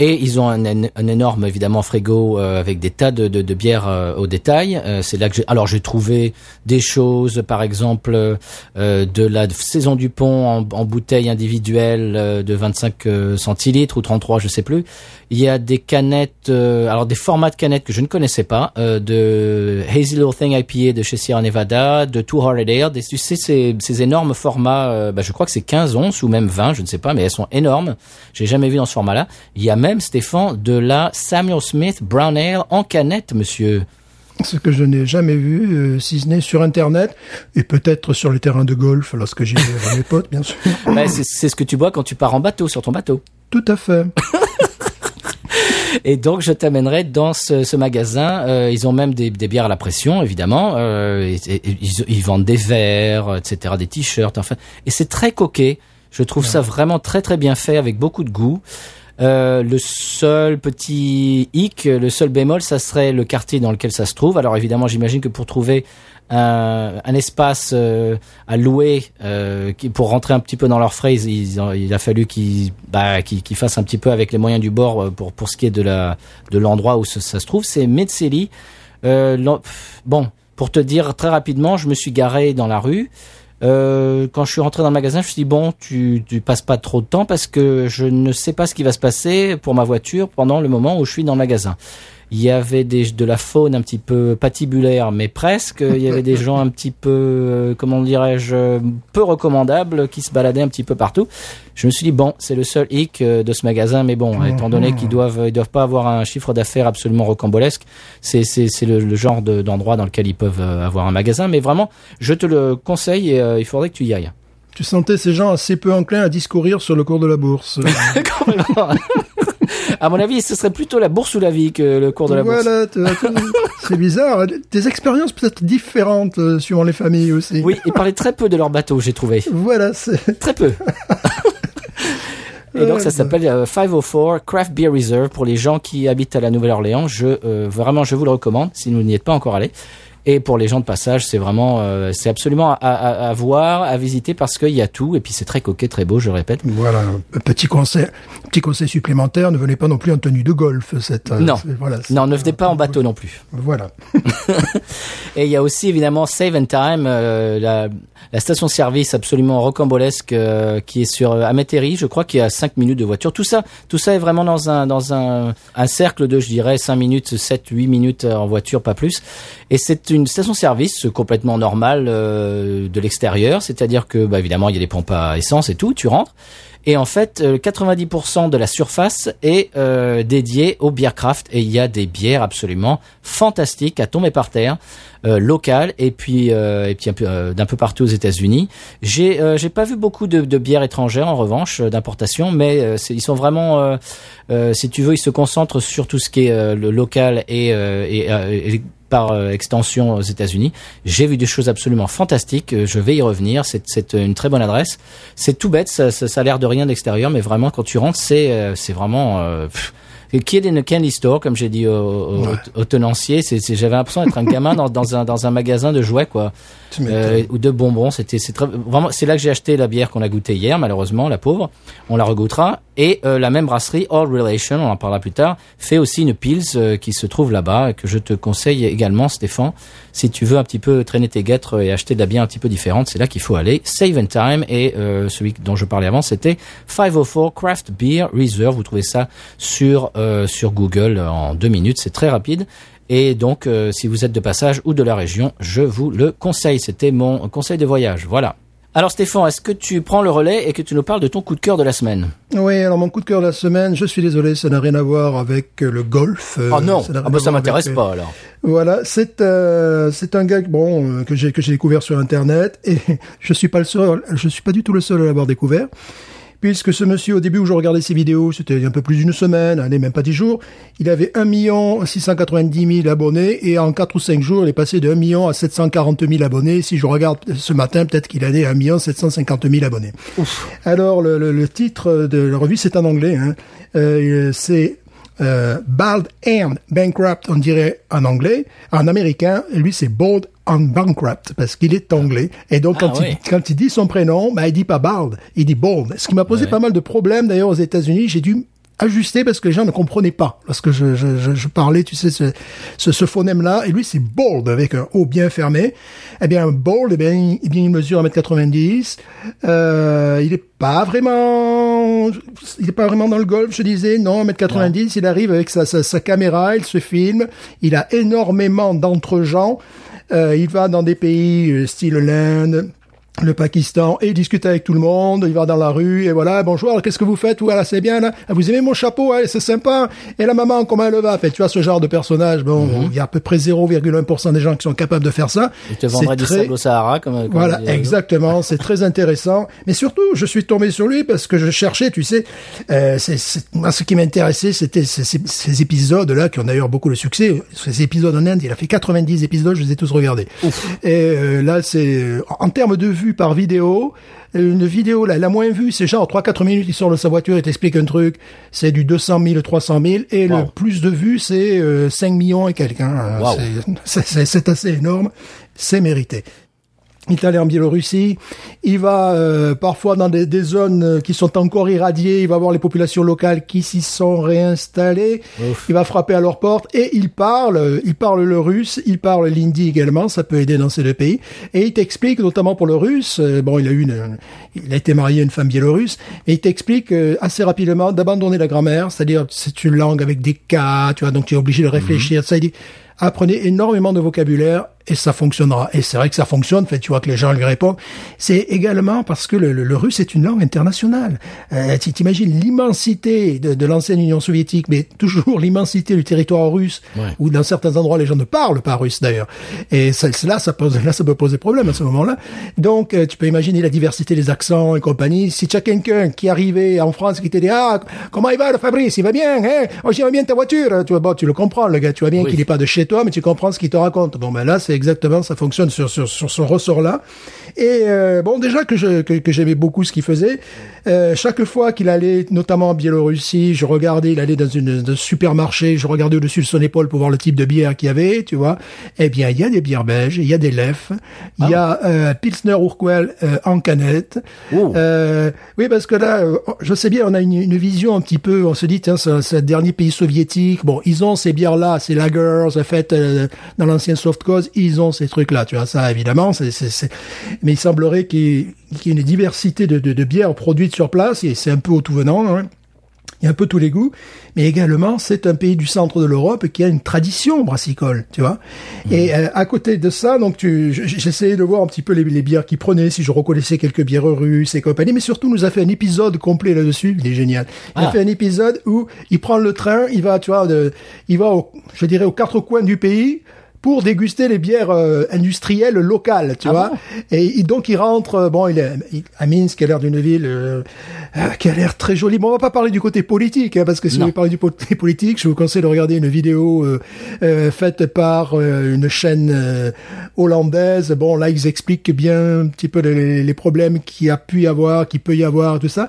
B: Et ils ont un, énorme évidemment frigo euh, avec des tas de, bières euh, au détail. C'est là que j'ai alors j'ai trouvé des choses, par exemple de la saison du pont en, en bouteille individuelle de 25 euh, centilitres ou 33, je sais plus. Il y a des canettes, euh, alors des formats de canettes que je ne connaissais pas, euh, de Hazy Little Thing IPA de chez Sierra Nevada, de Two Hearted Ale, des, tu sais ces, ces énormes formats, euh, bah, je crois que c'est 15 onces ou même 20, je ne sais pas, mais elles sont énormes. J'ai jamais vu dans ce format-là. Il y a même Stéphane de la Samuel Smith Brown Ale en canette, monsieur.
C: Ce que je n'ai jamais vu, euh, si ce n'est sur Internet et peut-être sur les terrains de golf lorsque j'y vais avec mes potes, bien sûr. *laughs*
B: Bah, c'est ce que tu bois quand tu pars en bateau, sur ton bateau.
C: Tout à fait. *laughs*
B: Et donc je t'amènerai dans ce, ce magasin. Euh, ils ont même des, des bières à la pression, évidemment. Euh, et- ils, ils vendent des verres, etc., des t-shirts. Enfin, et c'est très coquet. Je trouve ça vraiment très très bien fait, avec beaucoup de goût. Euh, le seul petit hic, le seul bémol, ça serait le quartier dans lequel ça se trouve. Alors évidemment, j'imagine que pour trouver un, un espace euh, à louer, euh, qui, pour rentrer un petit peu dans leurs phrases, ils ont- il a fallu qu'ils bah, fassent un petit peu avec les moyens du bord euh, pour pour ce qui est de la de l'endroit où ça, se trouve. C'est Metzeli. Euh, bon, pour te dire très rapidement, je me suis garé dans la rue. Euh, quand je suis rentré dans le magasin, je me suis dit bon, tu, tu passes pas trop de temps parce que je ne sais pas ce qui va se passer pour ma voiture pendant le moment où je suis dans le magasin. Il y avait des, de la faune un petit peu patibulaire, mais presque. Il y avait des *laughs* gens un petit peu, euh, comment dirais-je, peu recommandables qui se baladaient un petit peu partout. Je me suis dit bon, c'est le seul hic euh, de ce magasin, mais bon, étant donné qu'ils doivent, ils doivent pas avoir un chiffre d'affaires absolument rocambolesque, c'est c'est c'est le, le genre de- d'endroit dans lequel ils peuvent euh, avoir un magasin. Mais vraiment, je te le conseille et euh, il faudrait que tu y ailles.
C: Tu sentais ces gens assez peu enclins à discourir sur le cours de la bourse. *laughs* *laughs* *laughs*
B: À mon avis, ce serait plutôt la bourse ou la vie que le cours de la bourse.
C: voilà, *laughs* c'est bizarre. Des expériences peut-être différentes euh, suivant les familles aussi.
B: Oui, ils parlaient très peu de leur bateau, j'ai trouvé.
C: Voilà, c'est *laughs*
B: Très peu. Et donc ça s'appelle euh, 504 Craft Beer Reserve pour les gens qui habitent à la Nouvelle-Orléans. Je euh, vraiment je vous le recommande si vous n'y êtes pas encore allé. Et pour les gens de passage, c'est vraiment euh, c'est absolument à, à, à voir, à visiter parce qu'il y a tout et puis c'est très coquet, très beau, je répète.
C: Voilà, petit conseil, petit conseil supplémentaire, ne venez pas non plus en tenue de golf. Cette, euh,
B: Non.
C: voilà,
B: Non, ne venez pas en bateau non plus.
C: Voilà. *laughs*
B: Et il y a aussi évidemment Save and Time, euh, la, la station-service absolument rocambolesque euh, qui est sur euh, Amateri, je crois qu'il y a 5 minutes de voiture. Tout ça, tout ça est vraiment dans un dans un, un cercle de, je dirais, 5 minutes, 7, 8 minutes en voiture, pas plus. Et c'est une station-service complètement normale euh, de l'extérieur, c'est-à-dire que bah, évidemment il y a des pompes à essence et tout, tu rentres. Et en fait, euh, 90% de la surface est euh, dédiée aux bières craft et il y a des bières absolument fantastiques à tomber par terre, euh, locales et puis euh, et puis euh, d'un peu partout aux États-Unis. J'ai euh, j'ai pas vu beaucoup de, bières étrangères en revanche euh, d'importation, mais euh, ils sont vraiment euh, euh, si tu veux, ils se concentrent sur tout ce qui est euh, local et, euh, euh, et par euh, extension aux États-Unis. J'ai vu des choses absolument fantastiques. euh, Je vais y revenir. C'est c'est une très bonne adresse. C'est tout bête. Ça, ça, ça a l'air de rien d'extérieur, mais vraiment quand tu rentres, c'est euh, c'est vraiment euh, Kid in a candy store, comme j'ai dit au, au,
C: Ouais.
B: au tenancier. J'avais l'impression d'être un gamin dans, dans un dans un magasin de jouets quoi, euh, ou de bonbons. C'était c'est vraiment. C'est là que j'ai acheté la bière qu'on a goûtée hier. Malheureusement, la pauvre. On la regoûtera. Et euh, la même brasserie, All Relation, on en parlera plus tard, fait aussi une pils euh, qui se trouve là-bas que je te conseille également, Stéphane. Si tu veux un petit peu traîner tes guêtres et acheter de la bière un petit peu différente, c'est là qu'il faut aller. Save and Time et euh, celui dont je parlais avant, c'était 504 Craft Beer Reserve. Vous trouvez ça sur euh, sur Google en deux minutes. C'est très rapide. Et donc, euh, si vous êtes de passage ou de la région, je vous le conseille. C'était mon conseil de voyage. Voilà. Alors Stéphane, est-ce que tu prends le relais et que tu nous parles de ton coup de cœur de la semaine?
C: Oui, alors mon coup de cœur de la semaine, je suis désolé, ça n'a rien à voir avec euh, le golf.
B: Oh non,
C: rien
B: ah bah, ça m'intéresse
C: avec,
B: pas alors.
C: Voilà, c'est euh, c'est un gars bon que j'ai que j'ai découvert sur internet et *laughs* je suis pas le seul, je suis pas du tout le seul à l'avoir découvert. Puisque ce monsieur, au début où je regardais ses vidéos, c'était un peu plus d'une semaine, allez, même pas dix jours, il avait 1 million 690 000 abonnés et en 4 ou 5 jours, il est passé de 1 million à 740 000 abonnés. Si je regarde ce matin, peut-être qu'il allait à 1 million 750 000 abonnés. Alors, le, le- le titre de la revue, c'est en anglais. Hein. Euh, c'est euh, Bald and Bankrupt, on dirait en anglais. En américain, lui, c'est Bald and Bankrupt, parce qu'il est anglais. Et donc,
B: Ah,
C: quand,
B: oui.
C: il, quand il dit son prénom, bah, il dit pas Bald, il dit Bald. Ce qui m'a posé pas mal de problèmes, d'ailleurs, aux États-Unis. J'ai dû ajuster parce que les gens ne comprenaient pas lorsque je, je, je, je parlais, tu sais, ce, ce, ce phonème-là. Et lui, c'est Bold, avec un O bien fermé. Eh bien, Bold, eh bien, il, eh bien, il mesure 1m90. Euh, il est pas vraiment, il est pas vraiment dans le golf, je disais. Non, 1m90, il arrive avec sa, sa, sa caméra, il se filme. Il a énormément d'entre-gens. Euh, il va dans des pays euh, style l'Inde, le Pakistan, et il discute avec tout le monde, il va dans la rue, et voilà, bonjour, qu'est-ce que vous faites Voilà, c'est bien, là Ah, Vous aimez mon chapeau Ouais, C'est sympa. Et la maman, comment elle va? Fait, tu vois, ce genre de personnage, bon, il y a à peu près 0,1% des gens qui sont capables de faire ça.
B: Il te vendrait du sable au Sahara comme, comme
C: voilà,
B: Aldo.
C: exactement. C'est très intéressant. Mais surtout, je suis tombé sur lui parce que je cherchais, tu sais, euh, c'est, moi, ce qui m'intéressait, c'était ces, ces- ces épisodes-là qui ont d'ailleurs beaucoup de succès. Ces épisodes en Inde, il a fait 90 épisodes, je les ai tous regardés. Et euh, là, c'est en termes de vues par vidéo. Une vidéo, là, la moins vue, c'est genre 3-4 minutes, il sort de sa voiture et t'explique un truc. C'est du 200 000, 300 000. Et
B: Wow.
C: le plus de vues, c'est euh, 5 millions et quelqu'un.
B: Wow.
C: C'est assez énorme. C'est mérité. Il est allé en Biélorussie. Il va euh, parfois dans des, des zones euh, qui sont encore irradiées. Il va voir les populations locales qui s'y sont réinstallées. Il va frapper à leur porte et il parle. Il parle le russe. Il parle l'hindi également. Ça peut aider dans ces deux pays. Et il t'explique, notamment pour le russe. euh, bon, il a eu une, il a été marié à une femme biélorusse. Et il t'explique euh, assez rapidement d'abandonner la grammaire, c'est-à-dire c'est une langue avec des cas. Tu vois, donc tu es obligé de réfléchir. Ça, il dit apprenez énormément de vocabulaire et ça fonctionnera. Et c'est vrai que ça fonctionne, fait, tu vois que les gens lui répondent. C'est également parce que le, le- le russe est une langue internationale. Euh, tu t'imagines l'immensité de, de l'ancienne Union soviétique, mais toujours l'immensité du territoire russe,
B: Ouais.
C: où dans certains endroits les gens ne parlent pas russe d'ailleurs. Et ça, là, ça pose, là, ça peut poser problème à ce moment-là. Donc, euh, tu peux imaginer la diversité des accents et compagnie. Si tu as quelqu'un qui arrivait en France qui te dit ah comment il va le Fabrice, il va bien, hein? Oh j'aime bien ta voiture. Tu vois, bon, tu le comprends le gars, tu vois bien
B: Oui.
C: qu'il n'est pas de chez toi, mais tu comprends ce qu'il te raconte. Bon, ben là, c'est exactement, ça fonctionne sur, sur, sur ressort-là. Et euh, bon, déjà que je que, que j'aimais beaucoup ce qu'il faisait. Euh, chaque fois qu'il allait, notamment en Biélorussie, je regardais, il allait dans une dans un supermarché, je regardais au-dessus de son épaule pour voir le type de bière qu'il y avait, tu vois. Eh bien, il y a des bières belges, il y a des lefs, il y a euh, Pilsner Urquell euh, en canette.
B: Oh.
C: Euh, oui, parce que là, euh, je sais bien, on a une, une vision un petit peu, on se dit, tiens, c'est le dernier pays soviétique. Bon, ils ont ces bières-là, ces lagers, faites euh, dans l'ancienne soft cause, ils ont ces trucs-là, tu vois, ça, évidemment, c'est- mais il semblerait qu'il y ait, qu'il y ait une diversité de, de, de bières produites sur place, et c'est un peu au tout venant, hein. il y a un peu tous les goûts, mais également c'est un pays du centre de l'Europe qui a une tradition brassicole, tu vois. Et euh, à côté de ça, donc tu, j'essayais de voir un petit peu les, les bières qu'il prenait, si je reconnaissais quelques bières russes et compagnie, mais surtout nous a fait un épisode complet là-dessus, il est génial. Il a
B: Ah.
C: fait un épisode où il prend le train, il va, tu vois, de, il va, au, je dirais, aux quatre coins du pays pour déguster les bières euh, industrielles locales, tu
B: Ah
C: vois.
B: bon
C: et, donc il rentre, euh, bon, il est il- à Minsk, qui a l'air d'une ville euh, euh, qui a l'air très jolie. Bon, on va pas parler du côté politique, hein, parce que si vous voulez parler du côté politique, je vous conseille de regarder une vidéo faite par une chaîne hollandaise. Bon, là, ils expliquent bien un petit peu les, les problèmes qu'il a pu y avoir, qu'il peut y avoir, tout ça.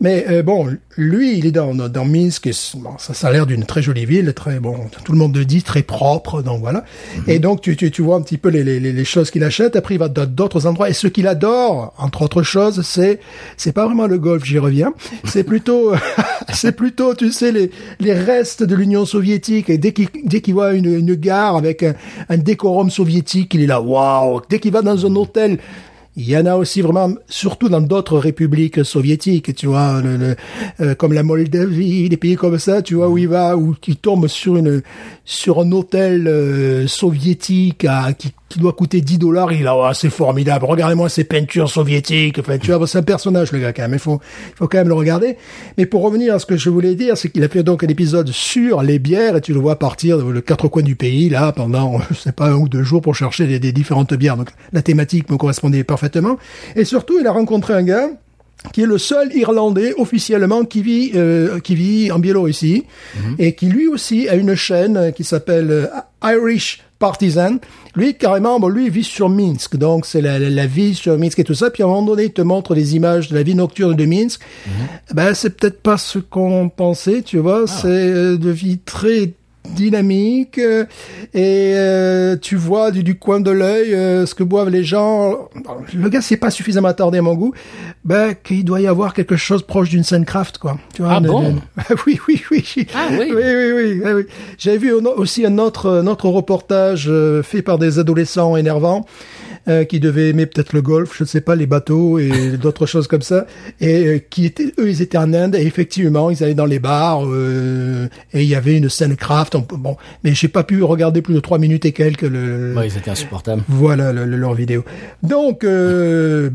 C: Mais euh, bon, lui, il est dans, dans, Minsk. Bon, ça, ça a l'air d'une très jolie ville, très bon. Tout le monde le dit, très propre. Donc voilà. Et donc tu, tu, tu vois un petit peu les, les, les les choses qu'il achète. Après, il va dans d'autres endroits. Et ce qu'il adore, entre autres choses, c'est c'est pas vraiment le golf. J'y reviens. C'est plutôt *laughs* c'est plutôt, tu sais, les les restes de l'Union soviétique. Et dès qu'il dès qu'il voit une, une gare avec un, un décorum soviétique, il est là. Waouh Dès qu'il va dans un hôtel. Il y en a aussi vraiment, surtout dans d'autres républiques soviétiques, tu vois, le, euh, comme la Moldavie, des pays comme ça, tu vois, où il va, où il tombe sur une, sur un hôtel euh, soviétique à, qui, qui doit coûter 10 dollars. Il là, Ah, c'est formidable. Regardez-moi ces peintures soviétiques. Enfin, tu vois, c'est un personnage, le gars, quand même. Il faut, faut quand même le regarder. Mais pour revenir à ce que je voulais dire, c'est qu'il a fait donc un épisode sur les bières et tu le vois partir de le quatre coins du pays, là, pendant, *laughs* je sais pas, un ou deux jours pour chercher des, des différentes bières. Donc, la thématique me correspondait parfaitement. Et surtout, il a rencontré un gars qui est le seul Irlandais officiellement qui vit euh, qui vit en Biélorussie et qui lui aussi a une chaîne qui s'appelle euh, Irish Partisan. Lui carrément, bon, lui il vit sur Minsk, donc c'est la, la, la vie sur Minsk et tout ça. Puis à un moment donné, il te montre des images de la vie nocturne de Minsk. Ben c'est peut-être pas ce qu'on pensait, tu vois. C'est euh, de vie très dynamique euh, et euh, tu vois du, du coin de l'œil euh, ce que boivent les gens. Le gars s'est pas suffisamment attardé à mon goût, ben qu'il doit y avoir quelque chose proche d'une scène craft quoi. Tu vois,
B: Ah
C: une-
B: bon?
C: une- *laughs* oui oui oui.
B: Ah oui.
C: oui oui oui. oui, oui. J'avais vu aussi un autre un autre reportage euh, fait par des adolescents énervants. Euh, qui devaient aimer peut-être le golf, je ne sais pas, les bateaux et *laughs* d'autres choses comme ça, et euh, qui étaient, eux, ils étaient en Inde, et effectivement, ils allaient dans les bars, euh, et il y avait une scène craft, on bon, mais j'ai pas pu regarder plus de trois minutes et quelques le,
B: Ouais, c'était insupportable.
C: voilà le- le- leur vidéo. Donc, euh,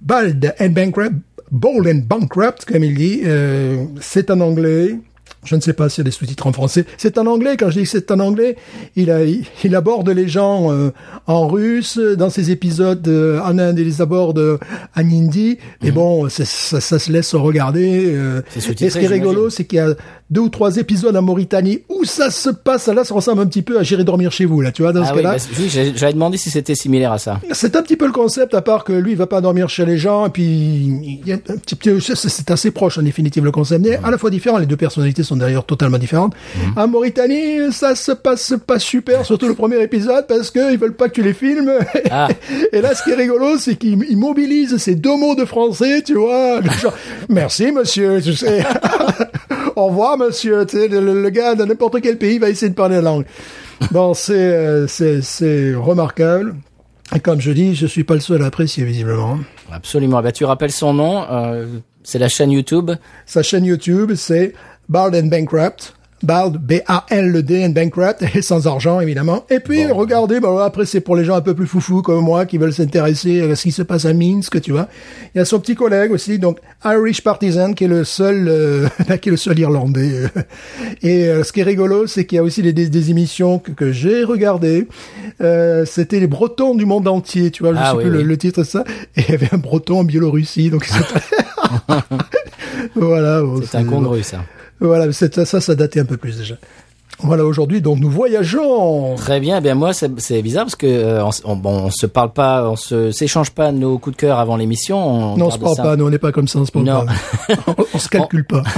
C: Bald and Bankrupt, Bold and Bankrupt, comme il dit, euh, c'est en anglais. Je ne sais pas s'il y a des sous-titres en français. C'est en anglais. Quand je dis que c'est en anglais, il, a, il aborde les gens euh, en russe dans ses épisodes euh, en Inde. Il les aborde euh, en hindi. Mais bon, c'est- ça, ça se laisse regarder. euh.
B: C'est
C: et ce qui est rigolo, c'est qu'il y a deux ou trois épisodes en Mauritanie où ça se passe. Là, ça ressemble un petit peu à J'irai dormir chez vous, là. Tu vois, dans ce
B: Ah oui,
C: cas-là.
B: bah, j'avais demandé si c'était similaire à ça.
C: C'est un petit peu le concept, à part que lui, il va pas dormir chez les gens, et puis il y a un petit peu, c'est- assez proche en définitive le concept, mais à la fois différent. Les deux personnalités sont d'ailleurs totalement différentes. En Mauritanie, ça se passe pas super, surtout le premier épisode, parce que ils veulent pas que tu les filmes.
B: Ah. *laughs*
C: Et là, ce qui est rigolo, c'est qu'ils ils mobilisent ces deux mots de français, tu vois, genre, merci monsieur, tu sais. *laughs* Au revoir monsieur, tu sais, le, gars de n'importe quel pays va essayer de parler la langue. Bon, c'est euh, c'est c'est remarquable. Et comme je dis, je suis pas le seul à apprécier visiblement.
B: Absolument. Bah, tu rappelles son nom. euh, c'est la chaîne YouTube.
C: Sa chaîne YouTube, c'est Bald and Bankrupt. Bald, B-A-L-D and Bankrupt, *laughs* et sans argent, évidemment. Et puis, regardez, bah, après, c'est pour les gens un peu plus foufous comme moi, qui veulent s'intéresser à ce qui se passe à Minsk, tu vois. Il y a son petit collègue aussi, donc, Irish Partisan, qui est le seul, euh, *laughs* qui est le seul Irlandais. euh. Et euh, ce qui est rigolo, c'est qu'il y a aussi des, émissions que, que j'ai regardées. Euh, c'était les Bretons du monde entier, tu vois, je
B: Ah
C: sais
B: oui,
C: plus le,
B: oui.
C: le titre de ça. Et il y avait un Breton en Biélorussie, donc *laughs* voilà. bon,
B: C'est incongru, ça.
C: Voilà, ça, ça datait un peu plus déjà. Voilà, aujourd'hui, donc nous voyageons.
B: Très bien. Eh bien moi, c'est bizarre parce que euh, on, bon, on se parle pas, on se s'échange pas nos coups de cœur avant l'émission. On
C: Non, on se parle
B: ça-
C: pas, nous on n'est pas comme ça, on se parle
B: Non.
C: pas. *laughs* on, on se calcule pas. *laughs*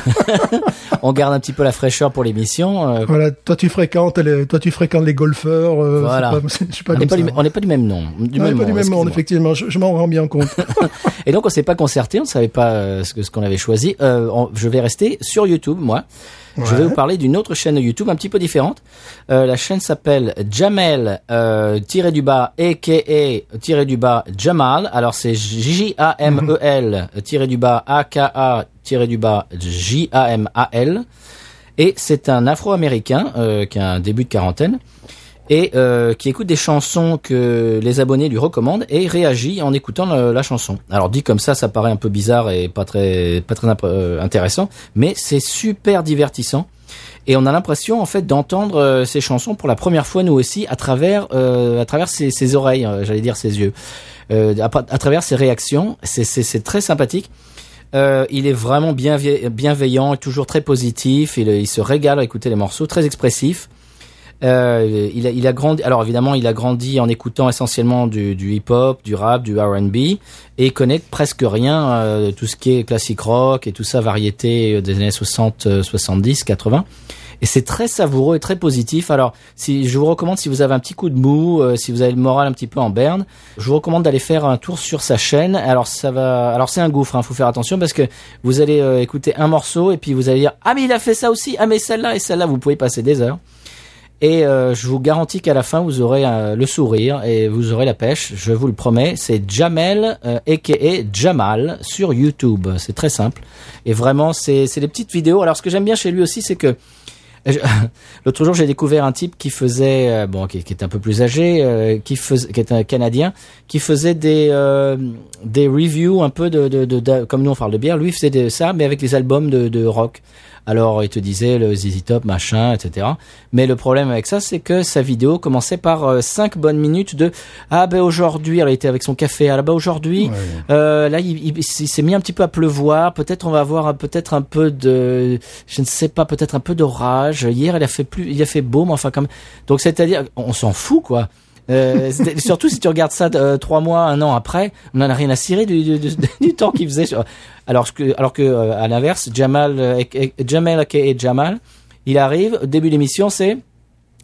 B: On garde un petit peu la fraîcheur pour l'émission. euh,
C: Voilà, toi tu fréquentes les, toi tu fréquentes les golfeurs. euh,
B: Voilà.
C: pas- *laughs* je suis pas
B: on n'est pas, du, pas même nom. Du
C: On n'est
B: même
C: pas du
B: nom,
C: même
B: excusez-moi.
C: effectivement. Je, je m'en rends bien compte.
B: Et donc on s'est pas concerté, on savait pas euh, ce que ce qu'on avait choisi. Je vais rester sur YouTube, moi, Je vais vous parler d'une autre chaîne YouTube un petit peu différente. Euh, la chaîne s'appelle Jamel euh, tiré du bas aka tiré du bas Jamal. Alors c'est J A M E L tiré du bas A K A tiré du bas J A M A L. Et c'est un Afro-américain euh, qui a un début de quarantaine et euh, qui écoute des chansons que les abonnés lui recommandent et réagit en écoutant la chanson. Alors dit comme ça, ça paraît un peu bizarre et pas très pas très euh, intéressant, mais c'est super divertissant. Et on a l'impression en fait d'entendre euh, ces chansons pour la première fois nous aussi à travers euh, à travers ses, oreilles, euh, j'allais dire ses yeux, euh, à, travers ses réactions. C'est très sympathique. Euh, il est vraiment bien bienveillant, toujours très positif. Il, il se régale à écouter les morceaux, très expressif. Euh, il, a, il a grandi. Alors évidemment, il a grandi en écoutant essentiellement du, du hip-hop, du rap, du R&B, et il connaît presque rien euh, de tout ce qui est classique rock et tout ça, variété des années 60, euh, 70, 80. Et c'est très savoureux et très positif. Alors, si je vous recommande, si vous avez un petit coup de mou, euh, si vous avez le moral un petit peu en berne, je vous recommande d'aller faire un tour sur sa chaîne. Alors ça va, alors c'est un gouffre, hein, faut faire attention parce que vous allez euh, écouter un morceau et puis vous allez dire ah mais il a fait ça aussi, ah mais celle-là et celle-là, vous pouvez passer des heures. Et euh, je vous garantis qu'à la fin, vous aurez euh, le sourire et vous aurez la pêche. Je vous le promets. C'est Jamel, euh, a.k.a. Jamal, sur YouTube. C'est très simple. Et vraiment, c'est des petites vidéos. Alors, ce que j'aime bien chez lui aussi, c'est que *laughs* L'autre jour, j'ai découvert un type qui faisait, euh, bon, qui, est un peu plus âgé, qui est un Canadien, qui faisait des des reviews un peu de, comme nous on parle de bière, lui faisait ça, mais avec les albums de rock. Alors il te disait le ZZ Top, machin, etc. Mais le problème avec ça, c'est que sa vidéo commençait par euh, cinq bonnes minutes de ah ben aujourd'hui, elle était avec son café, ah bah aujourd'hui, euh, là il, il- il s'est mis un petit peu à pleuvoir, peut-être on va avoir peut-être un peu de, je ne sais pas, peut-être un peu d'orage. Hier il a fait plus, il a fait beau, mais enfin comme, donc c'est-à-dire, on s'en fout quoi. Euh, *laughs* surtout si tu regardes ça euh, trois mois, un an après, on n'en a rien à cirer du, du, du- *laughs* du temps qu'il faisait. Alors que, alors que euh, à l'inverse, Jamal, euh, et- et- Jamal Jamal, il arrive au début de l'émission, c'est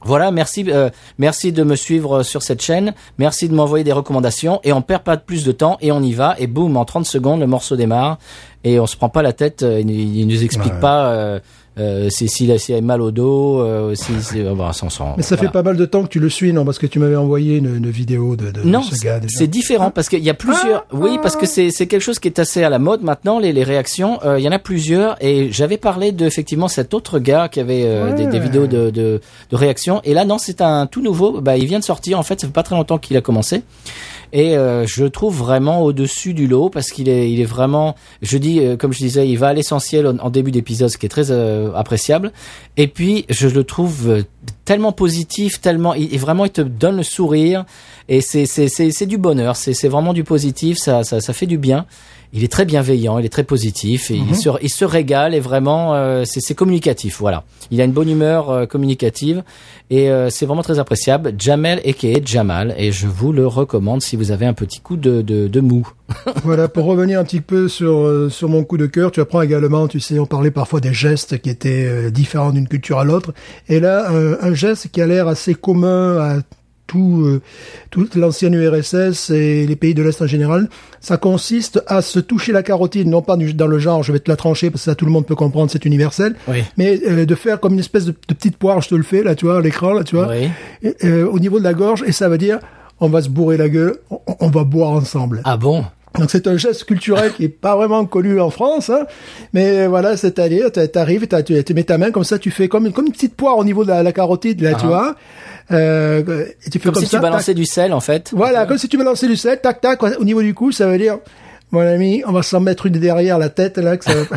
B: voilà, merci, euh, merci de me suivre sur cette chaîne, merci de m'envoyer des recommandations et on perd pas plus de temps et on y va et boum, en 30 secondes le morceau démarre et on se prend pas la tête, euh, il, il nous explique
C: Ouais.
B: pas euh, euh, si s'il a, s'il a mal au dos, euh, si, si euh, bah, sans, sans-
C: Mais ça
B: voilà.
C: fait pas mal de temps que tu le suis, non? Parce que tu m'avais envoyé une, une vidéo de, de, de
B: Non,
C: ce gars
B: c'est différent parce qu'il y a plusieurs. oui, parce que c'est c'est quelque chose qui est assez à la mode maintenant. Les, les réactions, euh, il y en a plusieurs. Et j'avais parlé de effectivement cet autre gars qui avait euh, des, des
C: Ouais.
B: vidéos de, de de réactions. Et là, non, c'est un tout nouveau. Bah, il vient de sortir. En fait, ça fait pas très longtemps qu'il a commencé. Et euh, je le trouve vraiment au-dessus du lot parce qu'il est, il est vraiment, je dis, euh, comme je disais, il va à l'essentiel en, début d'épisode, ce qui est très euh, appréciable. Et puis, je le trouve euh, tellement positif, tellement, il, vraiment, il te donne le sourire. Et c'est, c'est, c'est, c'est du bonheur, c'est, c'est vraiment du positif, ça, ça, ça fait du bien. Il est très bienveillant, il est très positif, et il, se, il se régale et vraiment, euh, c'est, communicatif, voilà. Il a une bonne humeur euh, communicative et euh, c'est vraiment très appréciable. Jamel aka Jamal, et je vous le recommande si vous avez un petit coup de, de, de mou. *laughs*
C: Voilà, pour revenir un petit peu sur euh, sur mon coup de cœur, tu apprends également, tu sais, on parlait parfois des gestes qui étaient euh, différents d'une culture à l'autre, et là, un, un geste qui a l'air assez commun à tout, euh, toute l'ancienne URSS et les pays de l'Est en général, ça consiste à se toucher la carotide, non pas dans le genre, je vais te la trancher parce que ça tout le monde peut comprendre, c'est universel,
B: Oui.
C: mais euh, de faire comme une espèce de, de petite poire, je te le fais là, tu vois, à l'écran là, tu vois,
B: Oui.
C: et, euh, au niveau de la gorge, et ça veut dire, on va se bourrer la gueule, on, on va boire ensemble.
B: Ah bon?
C: Donc c'est un geste culturel qui est pas vraiment connu en France, hein, mais voilà, c'est-à-dire, t'a- t'arrives, tu mets ta main comme ça, tu fais comme une, comme une petite poire au niveau de la, la carotide, là, tu
B: Ah.
C: vois, euh, et tu fais
B: Comme,
C: comme,
B: si
C: ça,
B: tu balançais du sel, en fait.
C: voilà, comme si tu balançais du sel, tac, tac, au niveau du cou, ça veut dire, mon ami, on va s'en mettre une derrière la tête, là, que ça va- *laughs*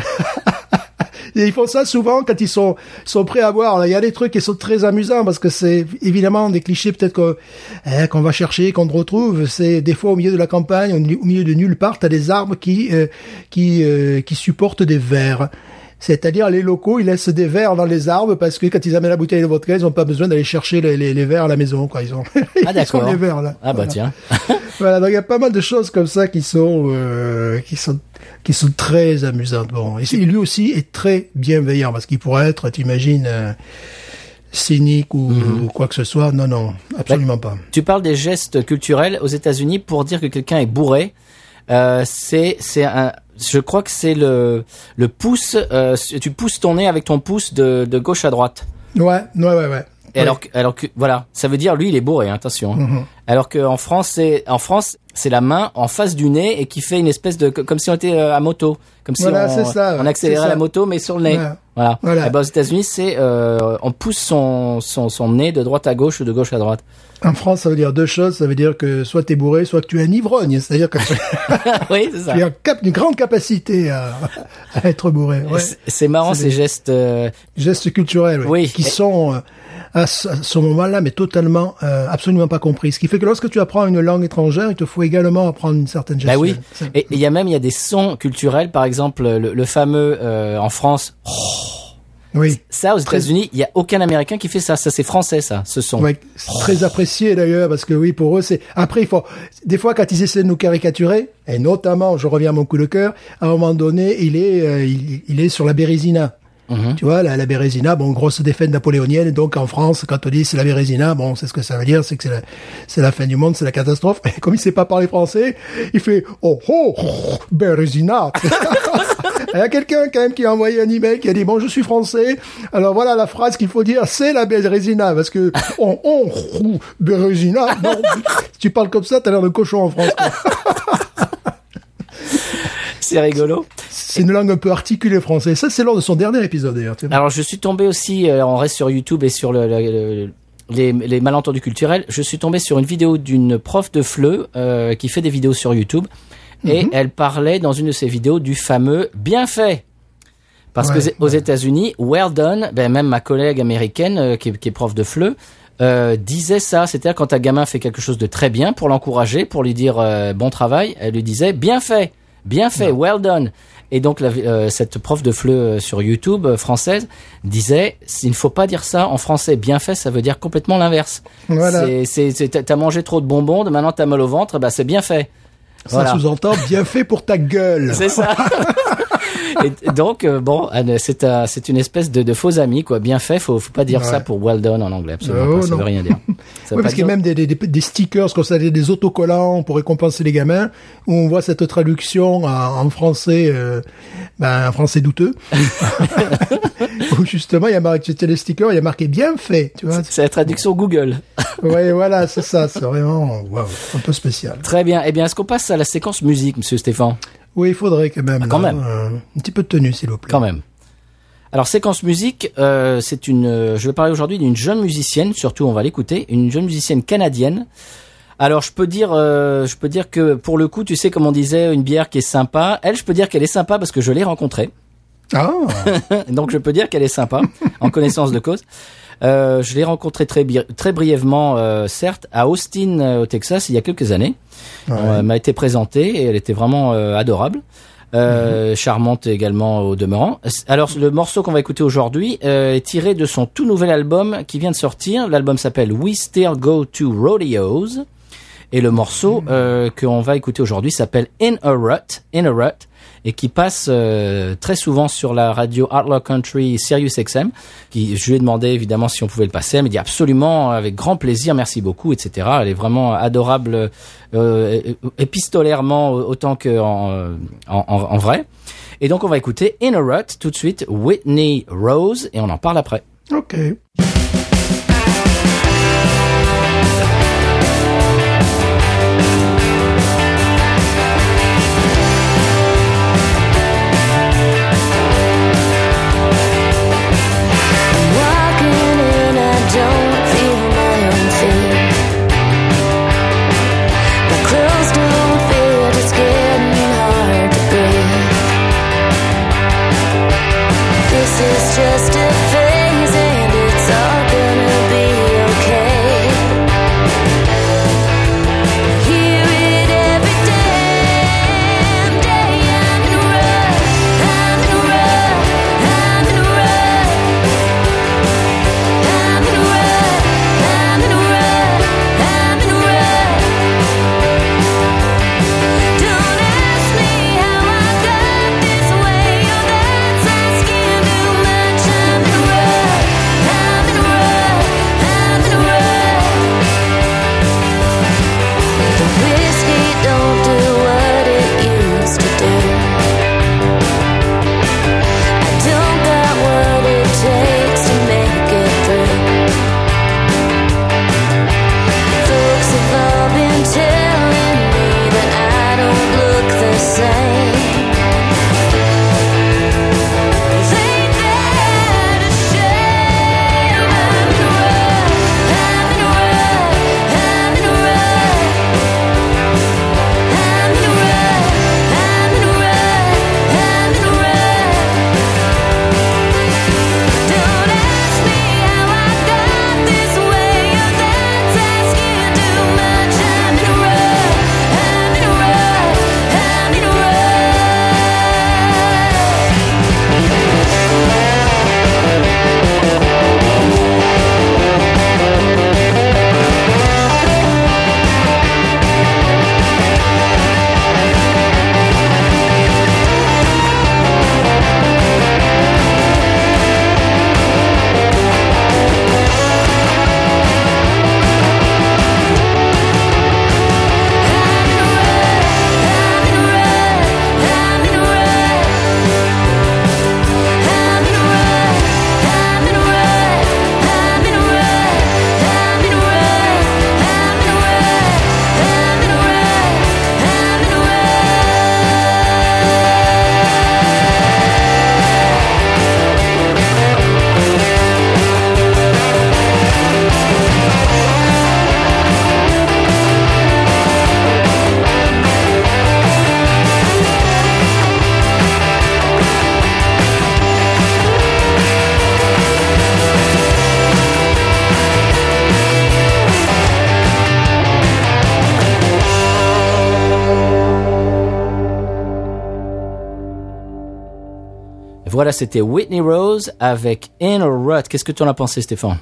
C: Et ils font ça souvent quand ils sont sont prêts à boire. Là, Il y a des trucs qui sont très amusants parce que c'est évidemment des clichés peut-être eh, qu'on va chercher, qu'on retrouve. C'est des fois au milieu de la campagne, au milieu- au milieu de nulle part, t'as des arbres qui euh, qui euh, qui supportent des vers. C'est-à-dire les locaux, ils laissent des verres dans les arbres parce que quand ils amènent la bouteille de vodka, ils n'ont pas besoin d'aller chercher les, les, les verres à la maison. Quoi. Ils ont, *laughs*
B: Ah
C: ils ont les verres là.
B: Ah bah
C: Voilà.
B: tiens. *laughs*
C: Voilà, donc il y a pas mal de choses comme ça qui sont euh, qui sont qui sont très amusantes. Bon, et lui aussi est très bienveillant parce qu'il pourrait être, tu imagines, euh, cynique ou, ou quoi que ce soit. Non, non, absolument pas.
B: Tu parles des gestes culturels aux États-Unis pour dire que quelqu'un est bourré. Euh, c'est c'est un je crois que c'est le le pouce. euh, tu pousses ton nez avec ton pouce de, de gauche à droite.
C: Ouais, ouais, ouais, ouais.
B: Et alors, que, alors que voilà, ça veut dire lui il est bourré, hein, attention.
C: Mhm.
B: Alors que en France c'est en France c'est la main en face du nez et qui fait une espèce de comme si on était euh, à moto, comme si
C: Voilà,
B: on,
C: ça,
B: on accélérait la moto mais sur le nez.
C: Ouais.
B: Voilà.
C: Voilà.
B: Et ben, aux États-Unis c'est euh, on pousse son, son son nez de droite à gauche ou de gauche à droite.
C: En France, ça veut dire deux choses. Ça veut dire que soit t'es bourré, soit que tu es un ivrogne. C'est-à-dire que tu *laughs*
B: oui c'est ça.
C: tu as cap- une grande capacité à, à être bourré. Ouais.
B: C'est- marrant ces
C: des-
B: gestes. euh,
C: Gestes culturels, ouais,
B: Oui.
C: qui sont euh, à ce, moment-là, mais totalement, euh, absolument pas compris. Ce qui fait que lorsque tu apprends une langue étrangère, il te faut également apprendre une certaine
B: Bah
C: gestuelle.
B: oui.
C: C'est-
B: Et il y a même il y a des sons culturels, par exemple le, le fameux euh, en France.
C: Oui.
B: Ça aux États-Unis, il y a aucun Américain qui fait ça. Ça c'est français ça, ce son.
C: Ouais, très apprécié d'ailleurs parce que oui pour eux c'est après il faut des fois quand ils essaient de nous caricaturer et notamment je reviens à mon coup de cœur à un moment donné il est euh, il, il est sur la Bérésina
B: Mhm.
C: tu vois la, la Bérésina bon grosse défaite napoléonienne donc en France quand on dit c'est la Bérésina. Bon c'est ce que ça veut dire c'est que c'est la, c'est la fin du monde c'est la catastrophe. *laughs* Et comme il sait pas parler français il fait oh oh, oh *laughs* Bérésina. *laughs* Il y a quelqu'un quand même qui a envoyé un email qui a dit bon je suis français. Alors voilà la phrase qu'il faut dire c'est la Bérésina parce que on on oh, Bérésina non. Si tu parles comme ça t'as l'air de cochon en France.
B: C'est rigolo.
C: c'est une langue un peu articulée française ça c'est lors de son dernier épisode d'ailleurs.
B: Alors je suis tombé aussi, euh, on reste sur YouTube et sur le, le- le- les, les malentendus culturels. Je suis tombé sur une vidéo d'une prof de FLE euh, qui fait des vidéos sur YouTube et elle parlait dans une de ses vidéos du fameux bien fait. Parce
C: Ouais,
B: que aux États-Unis, well done, ben même ma collègue américaine euh, qui, est, qui est prof de FLE euh, disait ça, c'est-à-dire quand un gamin fait quelque chose de très bien pour l'encourager, pour lui dire euh, bon travail, elle lui disait bien fait, bien fait, well done. Et donc la- euh, cette prof de FLE euh, sur YouTube euh, française disait il ne faut pas dire ça en français. Bien fait, ça veut dire complètement l'inverse.
C: Voilà.
B: T'as- T'as mangé trop de bonbons, maintenant t'as mal au ventre, bah c'est bien fait.
C: ça
B: Voilà.
C: sous-entend bien fait pour ta gueule
B: C'est ça. *laughs* Et donc euh, bon, c'est un- c'est une espèce de, de faux ami quoi. Bien fait, faut faut pas dire
C: Ouais.
B: ça pour well done en anglais absolument.
C: Oh,
B: pas, ça
C: non.
B: veut rien dire. *laughs* Ça
C: Oui, parce qu'il y a même des, des, des, stickers, comme ça, des, des autocollants pour récompenser les gamins, où on voit cette traduction en, en français, euh, ben, en français douteux. *laughs* *laughs* où justement, il y a marqué, c'était les stickers, il y a marqué bien fait, tu vois.
B: c'est la traduction Google.
C: Ouais, voilà, c'est ça, c'est vraiment, waouh, un peu spécial.
B: Très bien. Eh bien, est-ce qu'on passe à la séquence musique, Monsieur Stéphane?
C: Oui, il faudrait quand même.
B: Ah, quand
C: là,
B: même.
C: euh, un petit peu de tenue, s'il vous plaît.
B: Quand même. Alors séquence musique, euh, c'est une. euh, je vais parler aujourd'hui d'une jeune musicienne, surtout on va l'écouter, une jeune musicienne canadienne. Alors je peux dire, euh, je peux dire que pour le coup, tu sais comme on disait, une bière qui est sympa. Elle, je peux dire qu'elle est sympa parce que je l'ai rencontrée.
C: Ah, *laughs*
B: Donc je peux dire qu'elle est sympa, en connaissance de cause. Je l'ai rencontrée très, très brièvement, certes, à Austin, au Texas, il y a quelques années.
C: Ouais.
B: Euh, m'a été présentée et elle était vraiment euh, adorable. Euh, charmante également au demeurant. Alors le morceau qu'on va écouter aujourd'hui euh, est tiré de son tout nouvel album qui vient de sortir. L'album s'appelle We Still Go to Rodeos et le morceau euh, qu'on va écouter aujourd'hui s'appelle In a Rut, In a Rut et qui passe euh, très souvent sur la radio Outlaw Country Sirius XM. Je lui ai demandé évidemment si on pouvait le passer. Elle m'a dit absolument, avec grand plaisir, merci beaucoup, etc. Elle est vraiment adorable, euh, épistolairement autant que en, en, en- en vrai. Et donc on va écouter In a Rut tout de suite, Whitney Rose, et on en parle après.
C: ok.
B: Voilà, c'était Whitney Rose avec In a Rut. Qu'est-ce que tu en as pensé, Stéphane?